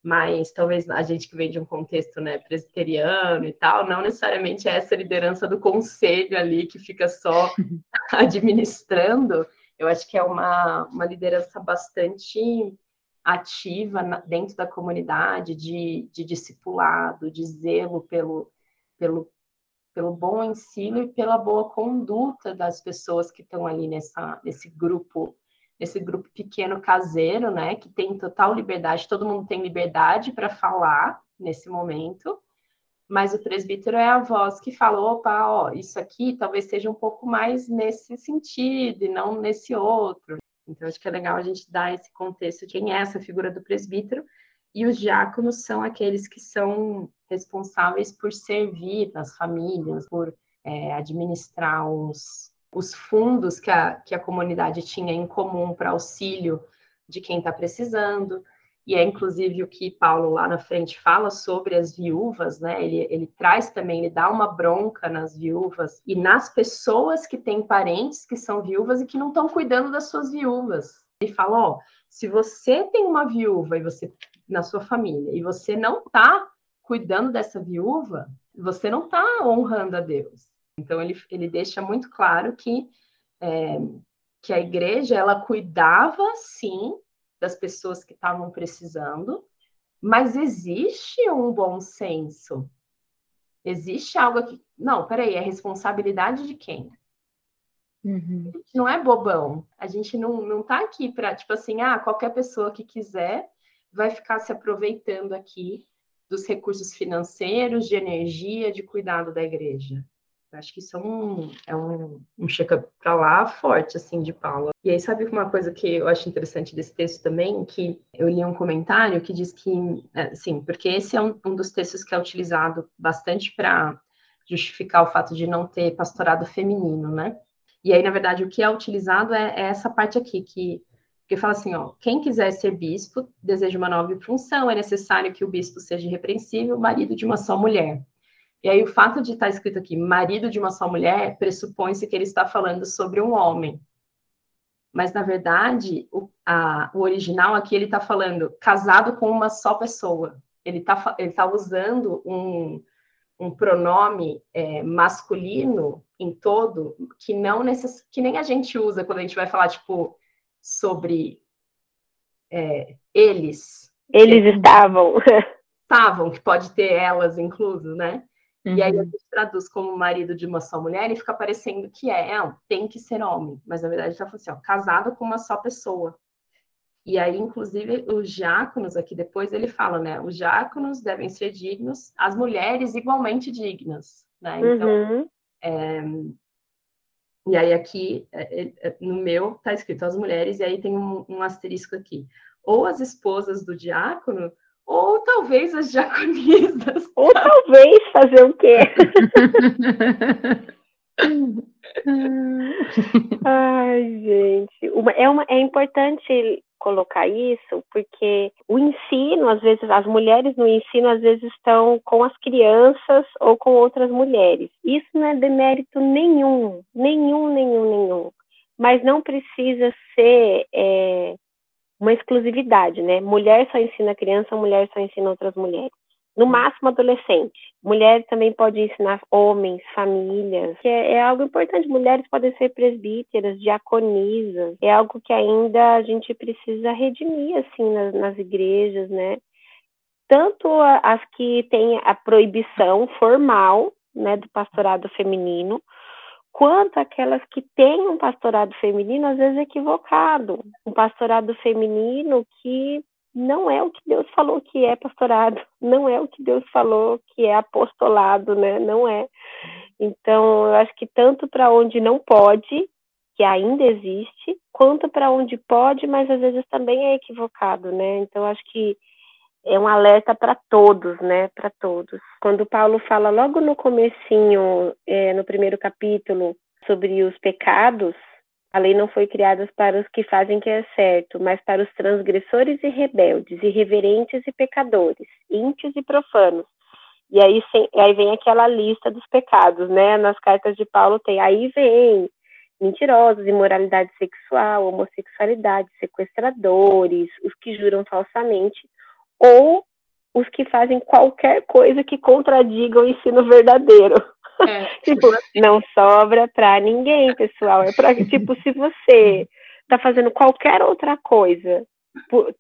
mas talvez a gente que vem de um contexto né, presbiteriano e tal, não necessariamente é essa liderança do conselho ali que fica só administrando, eu acho que é uma, uma liderança bastante ativa na, dentro da comunidade, de, de discipulado, de zelo pelo, pelo, pelo bom ensino e pela boa conduta das pessoas que estão ali nessa, nesse grupo, nesse grupo pequeno caseiro, né, que tem total liberdade, todo mundo tem liberdade para falar nesse momento, mas o presbítero é a voz que fala, opa, ó, isso aqui talvez seja um pouco mais nesse sentido e não nesse outro. Então, acho que é legal a gente dar esse contexto quem é essa figura do presbítero, e os diáconos são aqueles que são responsáveis por servir nas famílias, por é, administrar os, os fundos que a, que a comunidade tinha em comum para auxílio de quem está precisando e é inclusive o que Paulo lá na frente fala sobre as viúvas, né? Ele, ele traz também, ele dá uma bronca nas viúvas e nas pessoas que têm parentes que são viúvas e que não estão cuidando das suas viúvas. Ele fala: ó, se você tem uma viúva e você na sua família e você não está cuidando dessa viúva, você não está honrando a Deus. Então ele, ele deixa muito claro que é, que a igreja ela cuidava sim das pessoas que estavam precisando, mas existe um bom senso. Existe algo que. Não, peraí, é responsabilidade de quem? Uhum. A gente não é bobão. A gente não, não tá aqui para, tipo assim, ah, qualquer pessoa que quiser vai ficar se aproveitando aqui dos recursos financeiros, de energia, de cuidado da igreja. Acho que isso é um, é um, um check-up para lá forte, assim, de Paula. E aí, sabe uma coisa que eu acho interessante desse texto também? Que eu li um comentário que diz que, assim, porque esse é um, um dos textos que é utilizado bastante para justificar o fato de não ter pastorado feminino, né? E aí, na verdade, o que é utilizado é, é essa parte aqui, que que fala assim, ó, quem quiser ser bispo, deseja uma nova função, é necessário que o bispo seja irrepreensível, marido de uma só mulher. E aí o fato de estar escrito aqui, marido de uma só mulher, pressupõe-se que ele está falando sobre um homem. Mas, na verdade, o, a, o original aqui, ele está falando casado com uma só pessoa. Ele está ele tá usando um, um pronome é, masculino em todo, que não necess... que nem a gente usa quando a gente vai falar, tipo, sobre é, eles. Eles estavam. Estavam, que pode ter elas incluso, né? Uhum. E aí a uhum. gente traduz como marido de uma só mulher e fica parecendo que é, é tem que ser homem, mas na verdade está falando assim, ó, casado com uma só pessoa. E aí, inclusive, os diáconos, aqui depois ele fala, né? Os diáconos devem ser dignos, as mulheres igualmente dignas, né? Então, uhum. é, e aí aqui, é, é, é, no meu, tá escrito as mulheres, e aí tem um, um asterisco aqui. Ou as esposas do diácono, talvez as diaconisas. Ou talvez fazer o quê? Ai, gente. Uma, é, uma, é importante colocar isso, porque o ensino, às vezes, as mulheres no ensino, às vezes, estão com as crianças ou com outras mulheres. Isso não é demérito nenhum, nenhum, nenhum, nenhum. Mas não precisa ser é, uma exclusividade, né? Mulher só ensina criança, mulher só ensina outras mulheres no máximo adolescente. Mulher também pode ensinar homens, famílias, que é, é, algo importante. Mulheres podem ser presbíteras, diaconisas, é algo que ainda a gente precisa redimir, assim, nas, nas igrejas, né? Tanto as que têm a proibição formal, né, do pastorado feminino, quanto aquelas que têm um pastorado feminino, às vezes equivocado. Um pastorado feminino que não é o que Deus falou que é pastorado, não é o que Deus falou que é apostolado, né? Não é. Então, eu acho que tanto para onde não pode, que ainda existe, quanto para onde pode, mas às vezes também é equivocado, né? Então, acho que é um alerta para todos, né? Para todos. Quando Paulo fala logo no comecinho, é, no primeiro capítulo, sobre os pecados, a lei não foi criada para os que fazem que é certo, mas para os transgressores e rebeldes, irreverentes e pecadores, ímpios e profanos. E aí, aí vem aquela lista dos pecados, né? Nas cartas de Paulo tem, aí vem mentirosos, imoralidade sexual, homossexualidade, sequestradores, os que juram falsamente, ou os que fazem qualquer coisa que contradiga o ensino verdadeiro. É. tipo, não sobra pra ninguém, pessoal. É pra, tipo, se você tá fazendo qualquer outra coisa,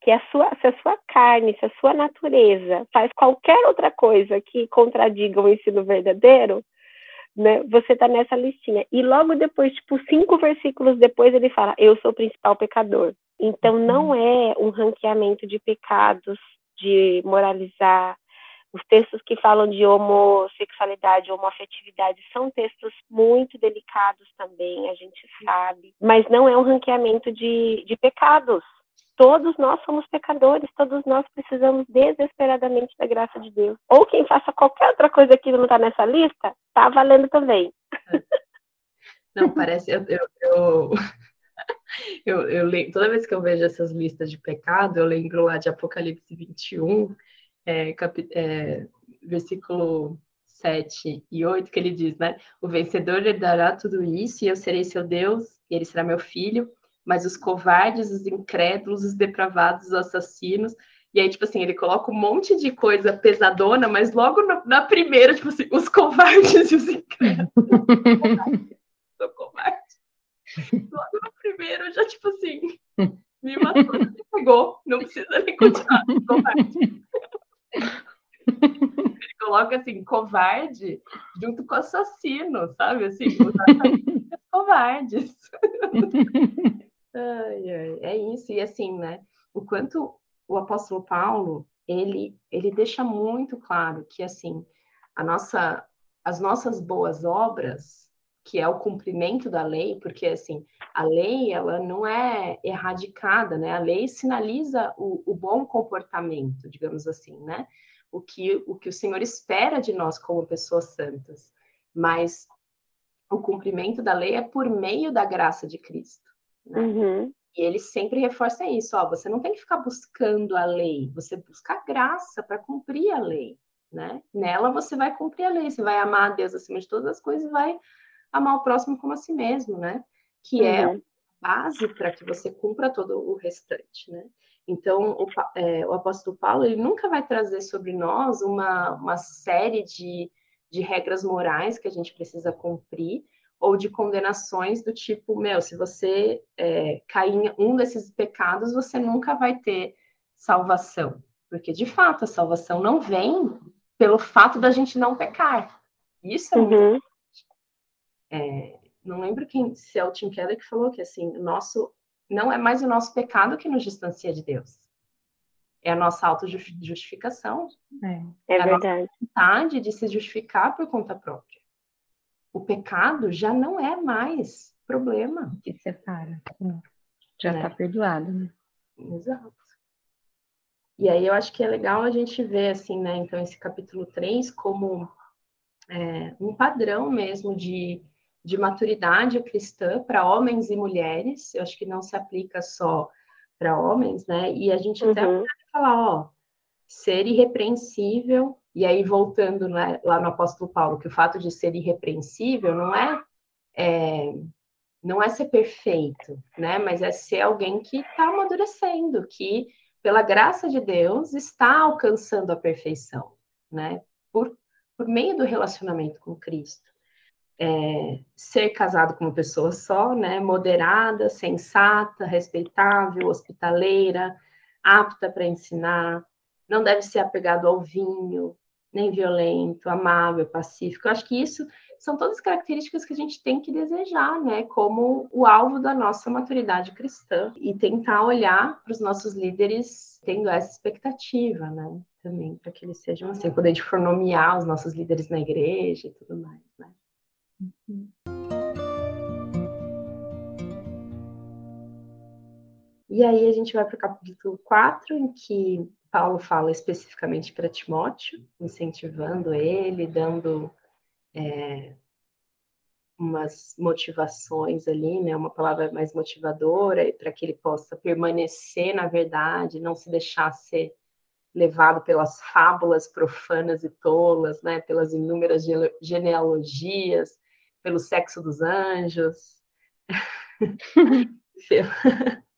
que a sua, se a sua carne, se a sua natureza faz qualquer outra coisa que contradiga o ensino verdadeiro, né, você tá nessa listinha. E logo depois, tipo, cinco versículos depois, ele fala, eu sou o principal pecador. Então, não uhum. é um ranqueamento de pecados, de moralizar, os textos que falam de homossexualidade, homoafetividade, são textos muito delicados também, a gente sabe, mas não é um ranqueamento de, de pecados. Todos nós somos pecadores, todos nós precisamos desesperadamente da graça de Deus. Ou quem faça qualquer outra coisa que não está nessa lista, está valendo também. Não, parece. Eu, eu, eu, eu, eu, toda vez que eu vejo essas listas de pecado, eu lembro lá de Apocalipse 21, é, cap, é, versículo 7 e 8, que ele diz, né? O vencedor herdará tudo isso, e eu serei seu Deus, e ele será meu filho, mas os covardes, os incrédulos, os depravados, os assassinos. E aí, tipo assim, ele coloca um monte de coisa pesadona, mas logo na primeira, tipo assim, os covardes e os incrédulos. Logo no primeiro, já, tipo assim, me matou, me pegou, não precisa nem continuar, covarde. Ele coloca assim, covarde junto com assassino, sabe? Assim, os covardes. ai, ai, é isso, e assim, né? O quanto o apóstolo Paulo ele, ele deixa muito claro que assim a nossa as nossas boas obras, que é o cumprimento da lei, porque assim, a lei ela não é erradicada, né? A lei sinaliza o, o bom comportamento, digamos assim, né? O que, o que o Senhor espera de nós como pessoas santas. Mas o cumprimento da lei é por meio da graça de Cristo. Né? Uhum. E ele sempre reforça isso, ó, você não tem que ficar buscando a lei, você busca a graça para cumprir a lei, né? Nela você vai cumprir a lei, você vai amar a Deus acima de todas as coisas e vai amar o próximo como a si mesmo, né? Que é uhum. é base para que você cumpra todo o restante, né? Então, o, é, o, apóstolo Paulo, ele nunca vai trazer sobre nós uma, uma série de, de regras morais que a gente precisa cumprir, ou de condenações do tipo, meu, se você é, cair em um desses pecados, você nunca vai ter salvação. Porque, de fato, a salvação não vem pelo fato da gente não pecar. Isso é uhum. muito é, não lembro quem, se é o Tim Keller que falou que, assim, nosso, não é mais o nosso pecado que nos distancia de Deus. É a nossa autojustificação. É, é, é verdade. a vontade de se justificar por conta própria o pecado já não é mais problema. Que separa. Já está né? perdoado, né? Exato. E aí eu acho que é legal a gente ver, assim, né, então, esse capítulo 3 como é, um padrão mesmo de, de maturidade cristã para homens e mulheres. Eu acho que não se aplica só para homens, né? E a gente uhum. até pode falar, ó, ser irrepreensível e aí, voltando né, lá no apóstolo Paulo, que o fato de ser irrepreensível não é, é não é ser perfeito, né? Mas é ser alguém que está amadurecendo, que, pela graça de Deus, está alcançando a perfeição, né? Por, por meio do relacionamento com Cristo. É, ser casado com uma pessoa só, né? Moderada, sensata, respeitável, hospitaleira, apta para ensinar, não deve ser apegado ao vinho, nem violento, amável, pacífico. Eu acho que isso são todas características que a gente tem que desejar, né, como o alvo da nossa maturidade cristã e tentar olhar para os nossos líderes tendo essa expectativa, né, também para que eles sejam assim, quando a gente for nomear os nossos líderes na igreja e tudo mais, né. Uhum. E aí a gente vai para o capítulo 4, em que Paulo fala especificamente para Timóteo, incentivando ele, dando é, umas motivações ali, né, uma palavra mais motivadora, para que ele possa permanecer na verdade, não se deixar ser levado pelas fábulas profanas e tolas, né, pelas inúmeras genealogias, pelo sexo dos anjos.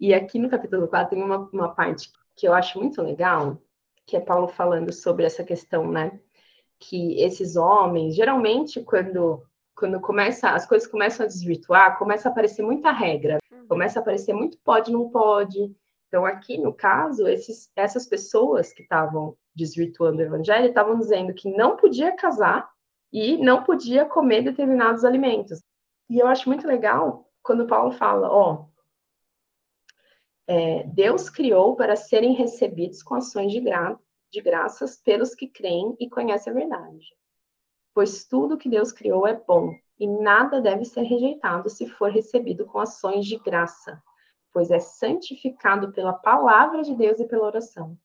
E aqui no capítulo 4 tem uma, uma parte que eu acho muito legal, que é Paulo falando sobre essa questão, né? Que esses homens, geralmente, quando, quando começa, as coisas começam a desvirtuar, começa a aparecer muita regra, uhum. começa a aparecer muito pode, não pode. Então, aqui, no caso, esses, essas pessoas que estavam desvirtuando o evangelho estavam dizendo que não podia casar e não podia comer determinados alimentos. E eu acho muito legal quando Paulo fala, ó, é, Deus criou para serem recebidos com ações de, gra de graças pelos que creem e conhecem a verdade. Pois tudo que Deus criou é bom, e nada deve ser rejeitado se for recebido com ações de graça, pois é santificado pela palavra de Deus e pela oração.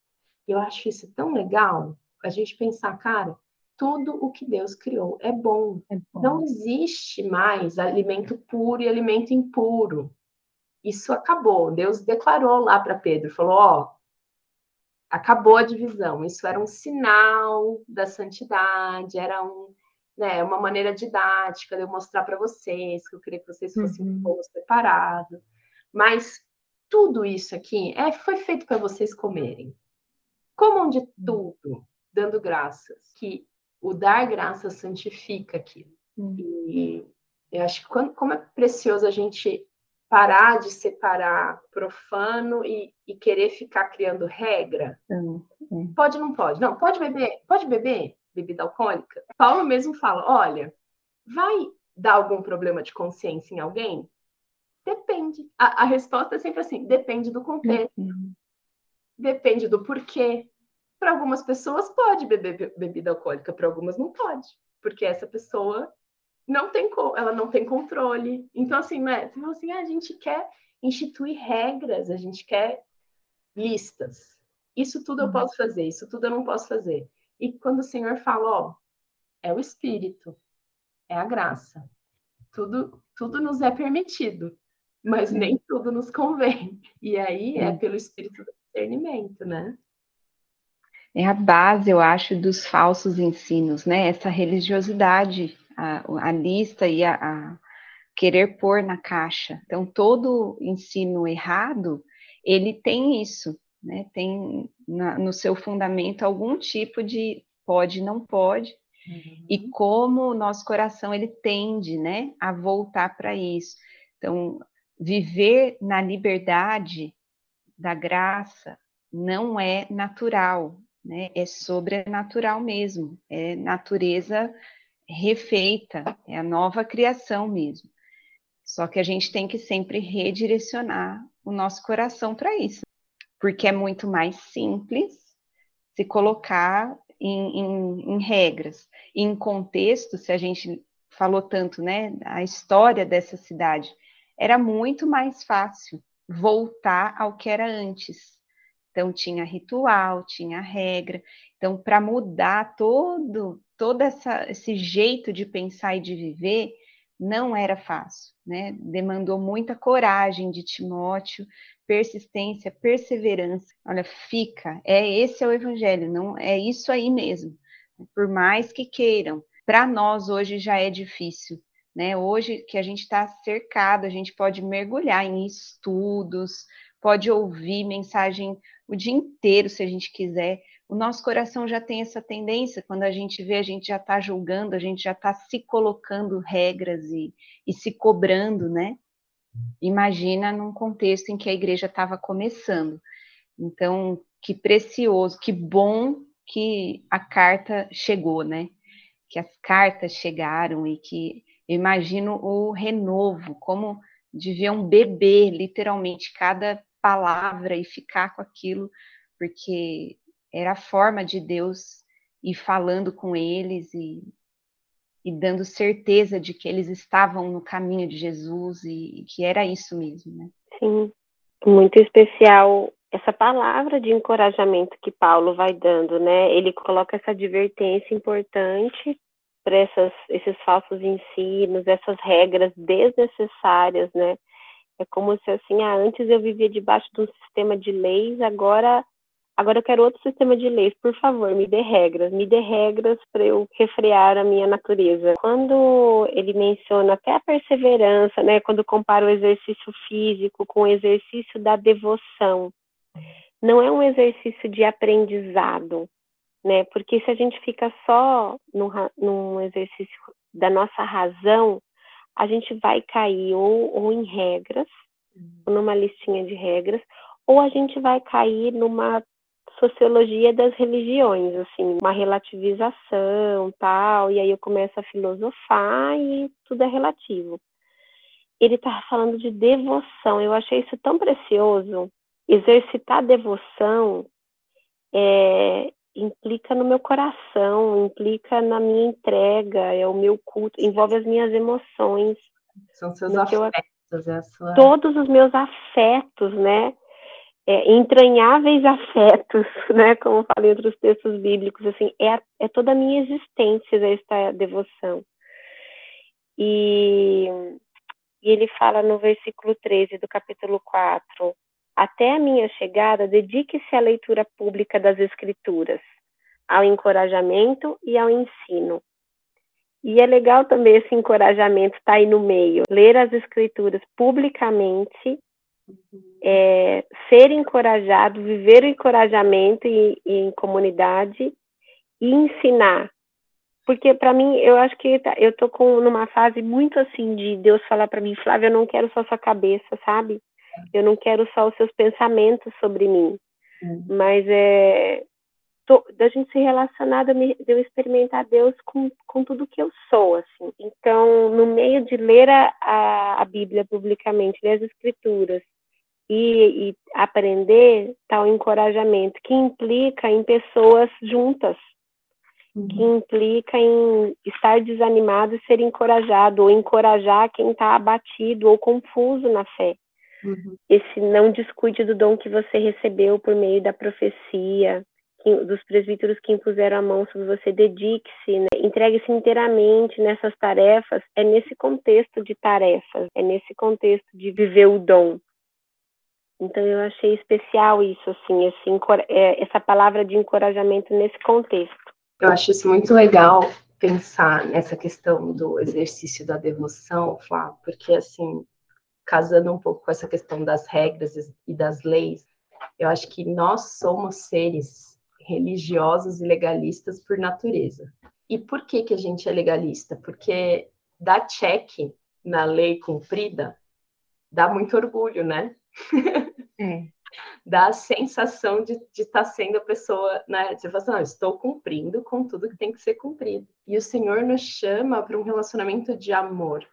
Eu acho isso tão legal, a gente pensar, cara, tudo o que Deus criou é bom. É bom. Não existe mais alimento puro e alimento impuro isso acabou. Deus declarou lá para Pedro, falou: ó, acabou a divisão. Isso era um sinal da santidade, era um, né, uma maneira didática de eu mostrar para vocês que eu queria que vocês fossem uhum. um povo separado. Mas tudo isso aqui é, foi feito para vocês comerem. Comam de tudo, dando graças, que o dar graças santifica aquilo. Uhum. E eu acho que quando, como é precioso a gente parar de separar profano e, e querer ficar criando regra? Uhum. Pode ou não pode? Não, pode beber? Pode beber bebida alcoólica? Paulo mesmo fala: olha, vai dar algum problema de consciência em alguém? Depende. A, a resposta é sempre assim: depende do contexto, uhum. depende do porquê. Para algumas pessoas pode beber bebida alcoólica, para algumas não pode, porque essa pessoa não tem ela não tem controle. Então assim, né, assim, ah, a gente quer instituir regras, a gente quer listas. Isso tudo eu uhum. posso fazer, isso tudo eu não posso fazer. E quando o Senhor fala, ó, é o espírito, é a graça. Tudo tudo nos é permitido, mas nem tudo nos convém. E aí é pelo espírito do discernimento, né? É a base, eu acho, dos falsos ensinos, né? Essa religiosidade, a, a lista e a, a querer pôr na caixa. Então, todo ensino errado, ele tem isso, né? Tem na, no seu fundamento algum tipo de pode, não pode, uhum. e como o nosso coração ele tende, né, a voltar para isso. Então, viver na liberdade da graça não é natural, né? É sobrenatural mesmo, é natureza refeita, é a nova criação mesmo. Só que a gente tem que sempre redirecionar o nosso coração para isso, porque é muito mais simples se colocar em, em, em regras, em contexto, se a gente falou tanto, né, a história dessa cidade, era muito mais fácil voltar ao que era antes. Então tinha ritual, tinha regra. Então para mudar todo todo essa, esse jeito de pensar e de viver não era fácil, né? Demandou muita coragem de Timóteo, persistência, perseverança. Olha, fica, é esse é o evangelho, não é isso aí mesmo. Por mais que queiram, para nós hoje já é difícil, né? Hoje que a gente está cercado, a gente pode mergulhar em estudos, pode ouvir mensagem o dia inteiro, se a gente quiser, o nosso coração já tem essa tendência, quando a gente vê, a gente já está julgando, a gente já está se colocando regras e, e se cobrando, né? Imagina num contexto em que a igreja estava começando. Então, que precioso, que bom que a carta chegou, né? Que as cartas chegaram e que eu imagino o renovo, como de ver um bebê, literalmente, cada palavra e ficar com aquilo, porque era a forma de Deus ir falando com eles e, e dando certeza de que eles estavam no caminho de Jesus e, e que era isso mesmo, né? Sim, muito especial essa palavra de encorajamento que Paulo vai dando, né? Ele coloca essa advertência importante para esses falsos ensinos, essas regras desnecessárias, né? É como se assim, ah, antes eu vivia debaixo de um sistema de leis, agora Agora eu quero outro sistema de leis, por favor, me dê regras, me dê regras para eu refrear a minha natureza. Quando ele menciona até a perseverança, né, quando compara o exercício físico com o exercício da devoção, não é um exercício de aprendizado, né? Porque se a gente fica só no, num exercício da nossa razão, a gente vai cair ou, ou em regras, ou numa listinha de regras, ou a gente vai cair numa sociologia das religiões, assim, uma relativização, tal, e aí eu começo a filosofar e tudo é relativo. Ele está falando de devoção, eu achei isso tão precioso. Exercitar devoção é, implica no meu coração, implica na minha entrega, é o meu culto, envolve as minhas emoções. São seus afetos, eu, é sua... Todos os meus afetos, né? é, entranháveis afetos, né, como fala em outros textos bíblicos, assim, é, a, é toda a minha existência esta devoção. E, e ele fala no versículo 13 do capítulo 4, até a minha chegada, dedique-se à leitura pública das escrituras, ao encorajamento e ao ensino. E é legal também esse encorajamento estar tá aí no meio, ler as escrituras publicamente é, ser encorajado, viver o encorajamento em, em comunidade e ensinar. Porque para mim, eu acho que tá, eu tô com numa fase muito assim de Deus falar para mim, Flávia, eu não quero só sua cabeça, sabe? Eu não quero só os seus pensamentos sobre mim. Uhum. Mas é tô, da gente se relacionar, de eu experimentar Deus com, com tudo que eu sou, assim. Então, no meio de ler a, a, a Bíblia publicamente, ler as Escrituras, e, e aprender tal encorajamento, que implica em pessoas juntas, uhum. que implica em estar desanimado e ser encorajado, ou encorajar quem está abatido ou confuso na fé. Uhum. Esse não descuide do dom que você recebeu por meio da profecia, que, dos presbíteros que impuseram a mão sobre você, dedique-se, né? entregue-se inteiramente nessas tarefas. É nesse contexto de tarefas, é nesse contexto de viver o dom. Então eu achei especial isso, assim, esse, é, essa palavra de encorajamento nesse contexto. Eu acho isso muito legal pensar nessa questão do exercício da devoção, Flá, porque assim, casando um pouco com essa questão das regras e das leis, eu acho que nós somos seres religiosos e legalistas por natureza. E por que que a gente é legalista? Porque dar check na lei cumprida dá muito orgulho, né? É. Dá a sensação de estar tá sendo a pessoa, né? De falar assim, não, estou cumprindo com tudo que tem que ser cumprido. E o Senhor nos chama para um relacionamento de amor.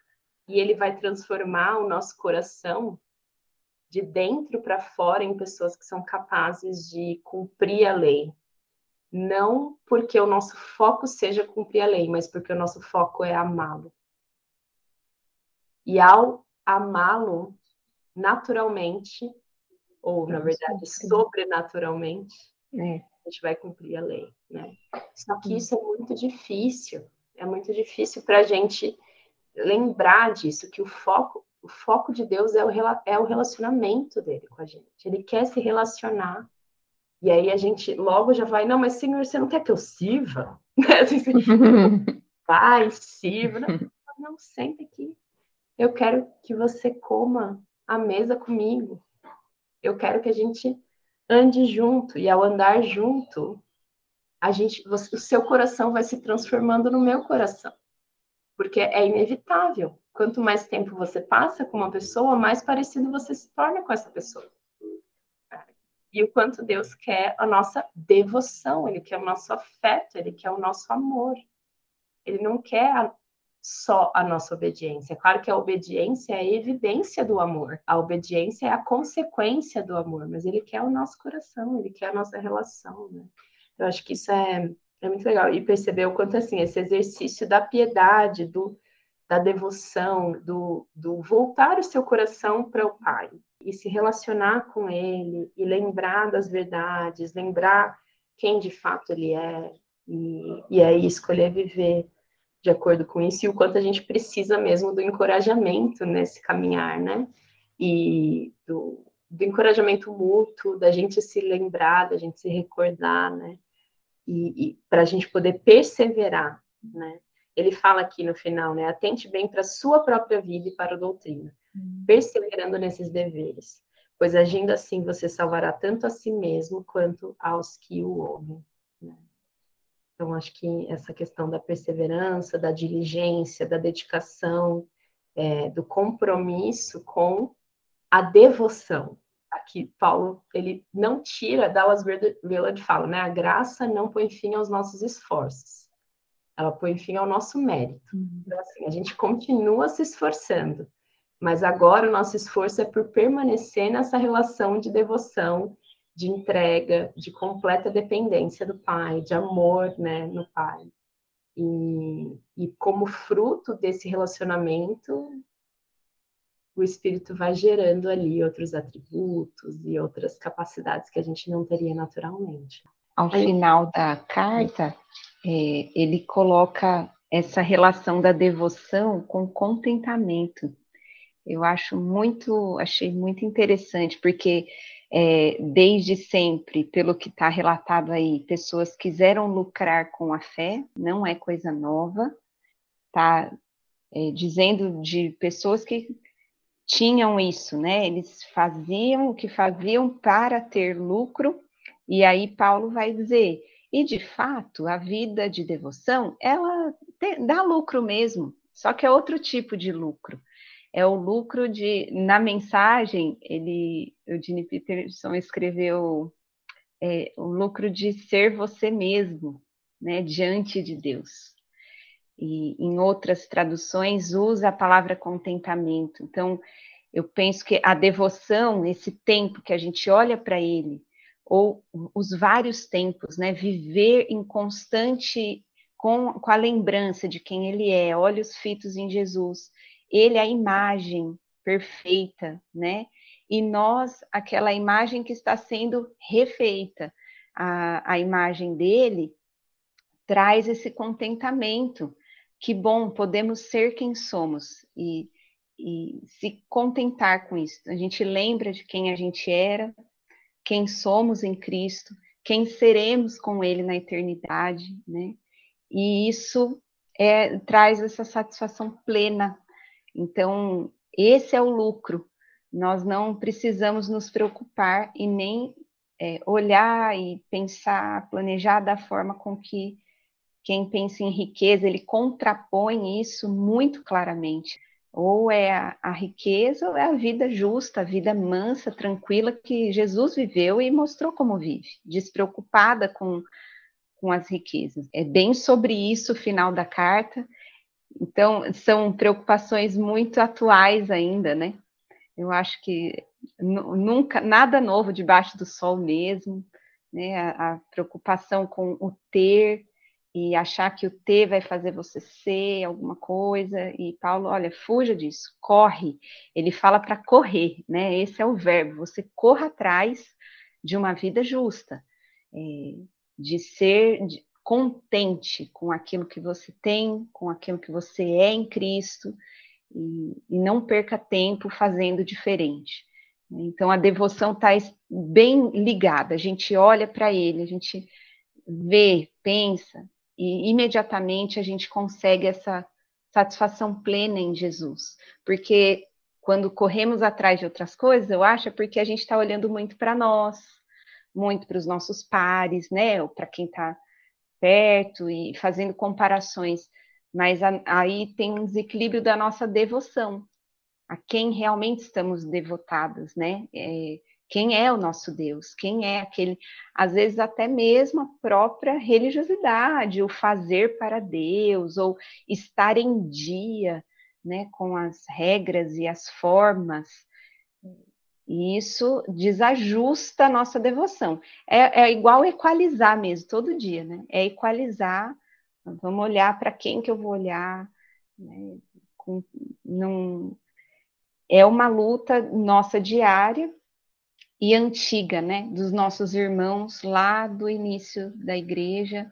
E Ele vai transformar o nosso coração de dentro para fora em pessoas que são capazes de cumprir a lei. Não porque o nosso foco seja cumprir a lei, mas porque o nosso foco é amá-lo. E ao amá-lo, naturalmente, ou na verdade sobrenaturalmente, é. a gente vai cumprir a lei, né? Só que isso é muito difícil, é muito difícil para a gente lembrar disso, que o foco, o foco de Deus é o, é o relacionamento dele com a gente. Ele quer se relacionar. E aí a gente logo já vai, não, mas Senhor, você não quer que eu sirva? vai, sirva. Não, não, senta aqui. Eu quero que você coma à mesa comigo. Eu quero que a gente ande junto e ao andar junto, a gente, você, o seu coração vai se transformando no meu coração, porque é inevitável. Quanto mais tempo você passa com uma pessoa, mais parecido você se torna com essa pessoa. E o quanto Deus quer a nossa devoção, Ele quer o nosso afeto, Ele quer o nosso amor. Ele não quer só a nossa obediência. Claro que a obediência é a evidência do amor, a obediência é a consequência do amor, mas ele quer o nosso coração, ele quer a nossa relação, né? Eu acho que isso é, é muito legal. E perceber o quanto, assim, esse exercício da piedade, do, da devoção, do, do voltar o seu coração para o Pai e se relacionar com Ele e lembrar das verdades, lembrar quem de fato Ele é e, e aí escolher viver de acordo com isso e o quanto a gente precisa mesmo do encorajamento nesse caminhar, né? E do, do encorajamento mútuo, da gente se lembrar, da gente se recordar, né? E, e para a gente poder perseverar, né? Ele fala aqui no final, né? Atente bem para a sua própria vida e para a doutrina, hum. perseverando nesses deveres, pois agindo assim você salvará tanto a si mesmo quanto aos que o ouvem. Né? Então, acho que essa questão da perseverança, da diligência, da dedicação, é, do compromisso com a devoção. Aqui, Paulo, ele não tira, Dallas Willard fala, né? A graça não põe fim aos nossos esforços. Ela põe fim ao nosso mérito. Uhum. Então, assim, a gente continua se esforçando, mas agora o nosso esforço é por permanecer nessa relação de devoção de entrega, de completa dependência do pai, de amor né, no pai. E, e como fruto desse relacionamento, o espírito vai gerando ali outros atributos e outras capacidades que a gente não teria naturalmente. Ao final da carta, é, ele coloca essa relação da devoção com contentamento. Eu acho muito, achei muito interessante, porque é, desde sempre, pelo que está relatado aí, pessoas quiseram lucrar com a fé, não é coisa nova, tá é, dizendo de pessoas que tinham isso, né? Eles faziam o que faziam para ter lucro, e aí Paulo vai dizer, e de fato, a vida de devoção, ela dá lucro mesmo, só que é outro tipo de lucro é o lucro de. Na mensagem, ele, o Gene Peterson escreveu é, o lucro de ser você mesmo, né, diante de Deus. E em outras traduções usa a palavra contentamento. Então, Eu penso que a devoção, esse tempo que a gente olha para ele, ou os vários tempos, né? Viver em constante com, com a lembrança de quem ele é, olhos fitos em Jesus. Ele é a imagem perfeita, né? E nós, aquela imagem que está sendo refeita, a, a imagem dele traz esse contentamento. Que bom, podemos ser quem somos e, e se contentar com isso. A gente lembra de quem a gente era, quem somos em Cristo, quem seremos com Ele na eternidade, né? E isso é, traz essa satisfação plena. Então, esse é o lucro. Nós não precisamos nos preocupar e nem é, olhar e pensar, planejar da forma com que quem pensa em riqueza, ele contrapõe isso muito claramente. Ou é a, a, riqueza, ou é a vida justa, a vida mansa, tranquila que Jesus viveu e mostrou como vive, despreocupada com, com as riquezas. É bem sobre isso o final da carta. Então, são preocupações muito atuais ainda, né? Eu acho que nunca nada novo debaixo do sol mesmo, né? A, a preocupação com o ter, e achar que o ter vai fazer você ser alguma coisa. E Paulo, olha, fuja disso, corre. Ele fala para correr, né? Esse é o verbo. Você corra atrás de uma vida justa, é, de ser contente com aquilo que você tem, com aquilo que você é em Cristo, e, e não perca tempo fazendo diferente. Então a devoção está bem ligada. A gente olha para Ele, a gente vê, pensa, e imediatamente a gente consegue essa satisfação plena em Jesus. Porque quando corremos atrás de outras coisas, eu acho é porque a gente está olhando muito para nós, muito para os nossos pares, né? Ou para quem está perto e fazendo comparações. Mas a, aí tem um desequilíbrio da nossa devoção, a quem realmente estamos devotadas, né? É, quem é o nosso Deus? Quem é aquele, às vezes até mesmo a própria religiosidade, o fazer para Deus, ou estar em dia, né, com as regras e as formas. E isso desajusta a nossa devoção. É, é igual equalizar mesmo, todo dia, né? É equalizar. Vamos olhar para quem que eu vou olhar. Né? Com, não, é uma luta nossa diária e antiga, né, dos nossos irmãos lá do início da igreja.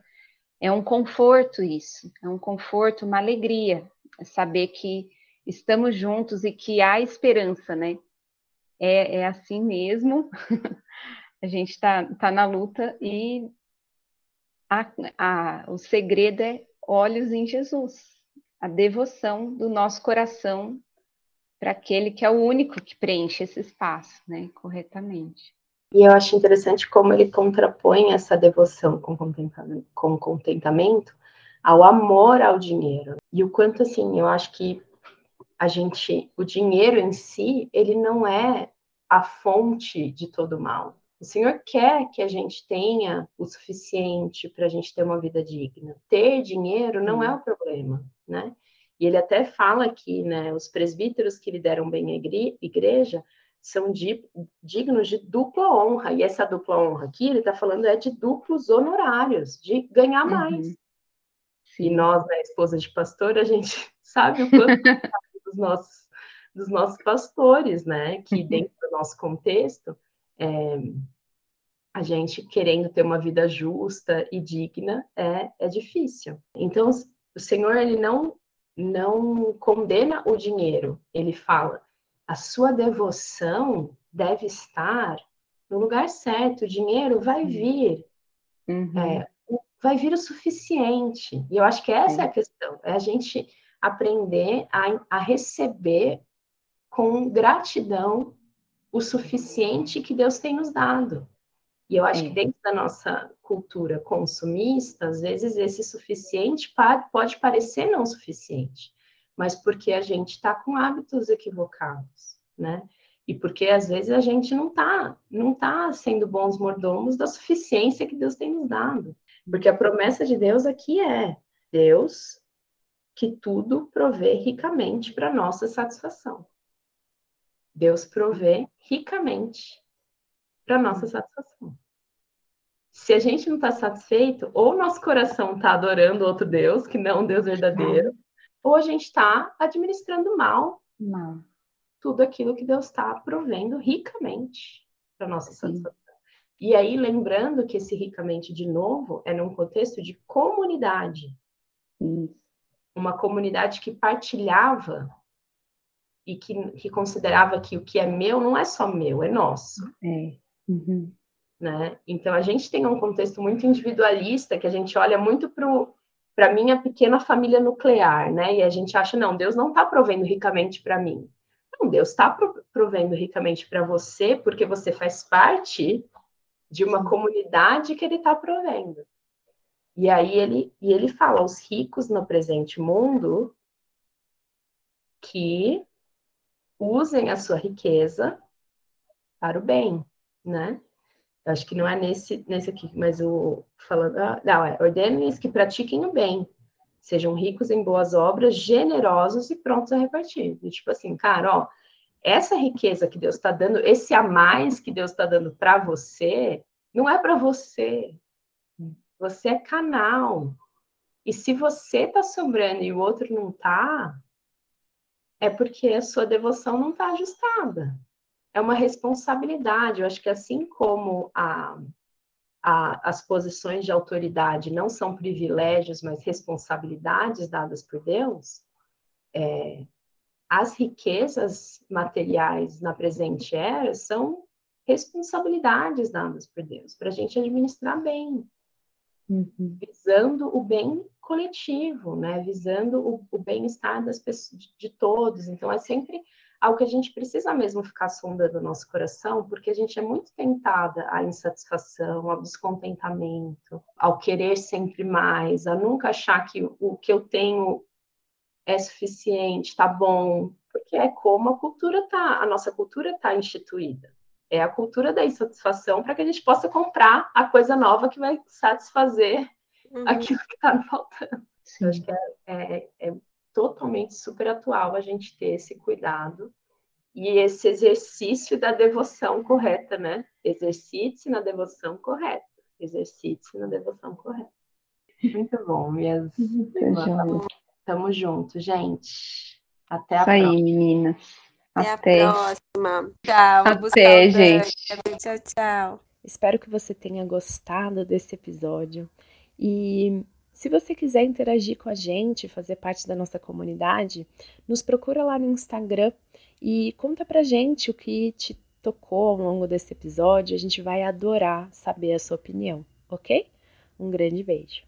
É um conforto isso, é um conforto, uma alegria saber que estamos juntos e que há esperança, né? É, é assim mesmo. a gente está tá na luta e a, a, o segredo é olhos em Jesus, a devoção do nosso coração para aquele que é o único que preenche esse espaço, né, corretamente. E eu acho interessante como ele contrapõe essa devoção com contentamento, com contentamento ao amor ao dinheiro. E o quanto assim, eu acho que a gente, o dinheiro em si, ele não é a fonte de todo mal. O Senhor quer que a gente tenha o suficiente para a gente ter uma vida digna. Ter dinheiro não é o problema, né? E ele até fala aqui, né, os presbíteros que lideram bem a igreja são de, dignos de dupla honra. E essa dupla honra aqui, ele está falando é de duplos honorários, de ganhar uhum. mais. Uhum. E nós, né, esposa de pastor, a gente sabe o quanto dos nossos, dos nossos pastores, né, que uhum. dentro do nosso contexto, é, a gente querendo ter uma vida justa e digna é, é difícil. Então, o Senhor, ele não não condena o dinheiro. Ele fala: a sua devoção deve estar no lugar certo. O dinheiro vai uhum. vir. Uhum. É, vai vir o suficiente. E eu acho que essa é a questão: é a gente aprender a, a receber com gratidão o suficiente que Deus tem nos dado. E eu acho é. que dentro da nossa cultura consumista, às vezes esse suficiente pode parecer não suficiente, mas porque a gente está com hábitos equivocados, né? E porque às vezes a gente não está não tá sendo bons mordomos da suficiência que Deus tem nos dado. Porque a promessa de Deus aqui é Deus que tudo provê ricamente para nossa satisfação. Deus provê ricamente para nossa satisfação. Se a gente não está satisfeito, ou nosso coração está adorando outro Deus, que não é um Deus verdadeiro, ou a gente está administrando mal, mal tudo aquilo que Deus está provendo ricamente para nossa satisfação. E aí, lembrando que esse ricamente, de novo, é num contexto de comunidade. Uma comunidade que partilhava e que, que, considerava que o que é meu não é só meu, é nosso. É. Uhum. Né? Então, a gente tem um contexto muito individualista, que a gente olha muito para a minha pequena família nuclear, né? E a gente acha, não, Deus não está provendo ricamente para mim. Não, Deus está provendo ricamente para você, porque você faz parte de uma comunidade que ele está provendo. E aí ele, e ele fala aos ricos no presente mundo que usem a sua riqueza para o bem, né? Eu acho que não é nesse, nesse aqui, mas o falando, ah, não, é ordenem-lhes que pratiquem o bem, sejam ricos em boas obras, generosos e prontos a repartir. E, tipo assim, cara, ó, essa riqueza que Deus está dando, esse a mais que Deus está dando para você, não é para você. Você é canal. E se você está sobrando e o outro não está, é porque a sua devoção não está ajustada. É uma responsabilidade. Eu acho que assim como a, a, as posições de autoridade não são privilégios, mas responsabilidades dadas por Deus, é, as riquezas materiais na presente era são responsabilidades dadas por Deus para a gente administrar bem, uhum. visando o bem coletivo, né? Visando o, o bem-estar das pessoas, de, de todos. Então é sempre algo que a gente precisa mesmo ficar sondando o nosso coração, porque a gente é muito tentada à insatisfação, ao descontentamento, ao querer sempre mais, a nunca achar que o que eu tenho é suficiente, tá bom, porque é como a cultura tá, a nossa cultura tá instituída. É a cultura da insatisfação para que a gente possa comprar a coisa nova que vai satisfazer uhum. aquilo que está faltando. Eu acho que é, é, é totalmente super atual a gente ter esse cuidado e esse exercício da devoção correta, né? Exercite-se na devoção correta. Exercite-se na devoção correta. Muito bom, minhas irmãs. Tamo junto, gente. Até a Isso próxima. aí, meninas. Até, Até a próxima. Tchau. Até, gente. Tchau, tchau. Espero que você tenha gostado desse episódio. E se você quiser interagir com a gente, fazer parte da nossa comunidade, nos procura lá no Instagram e conta pra gente o que te tocou ao longo desse episódio. A gente vai adorar saber a sua opinião, ok? Um grande beijo.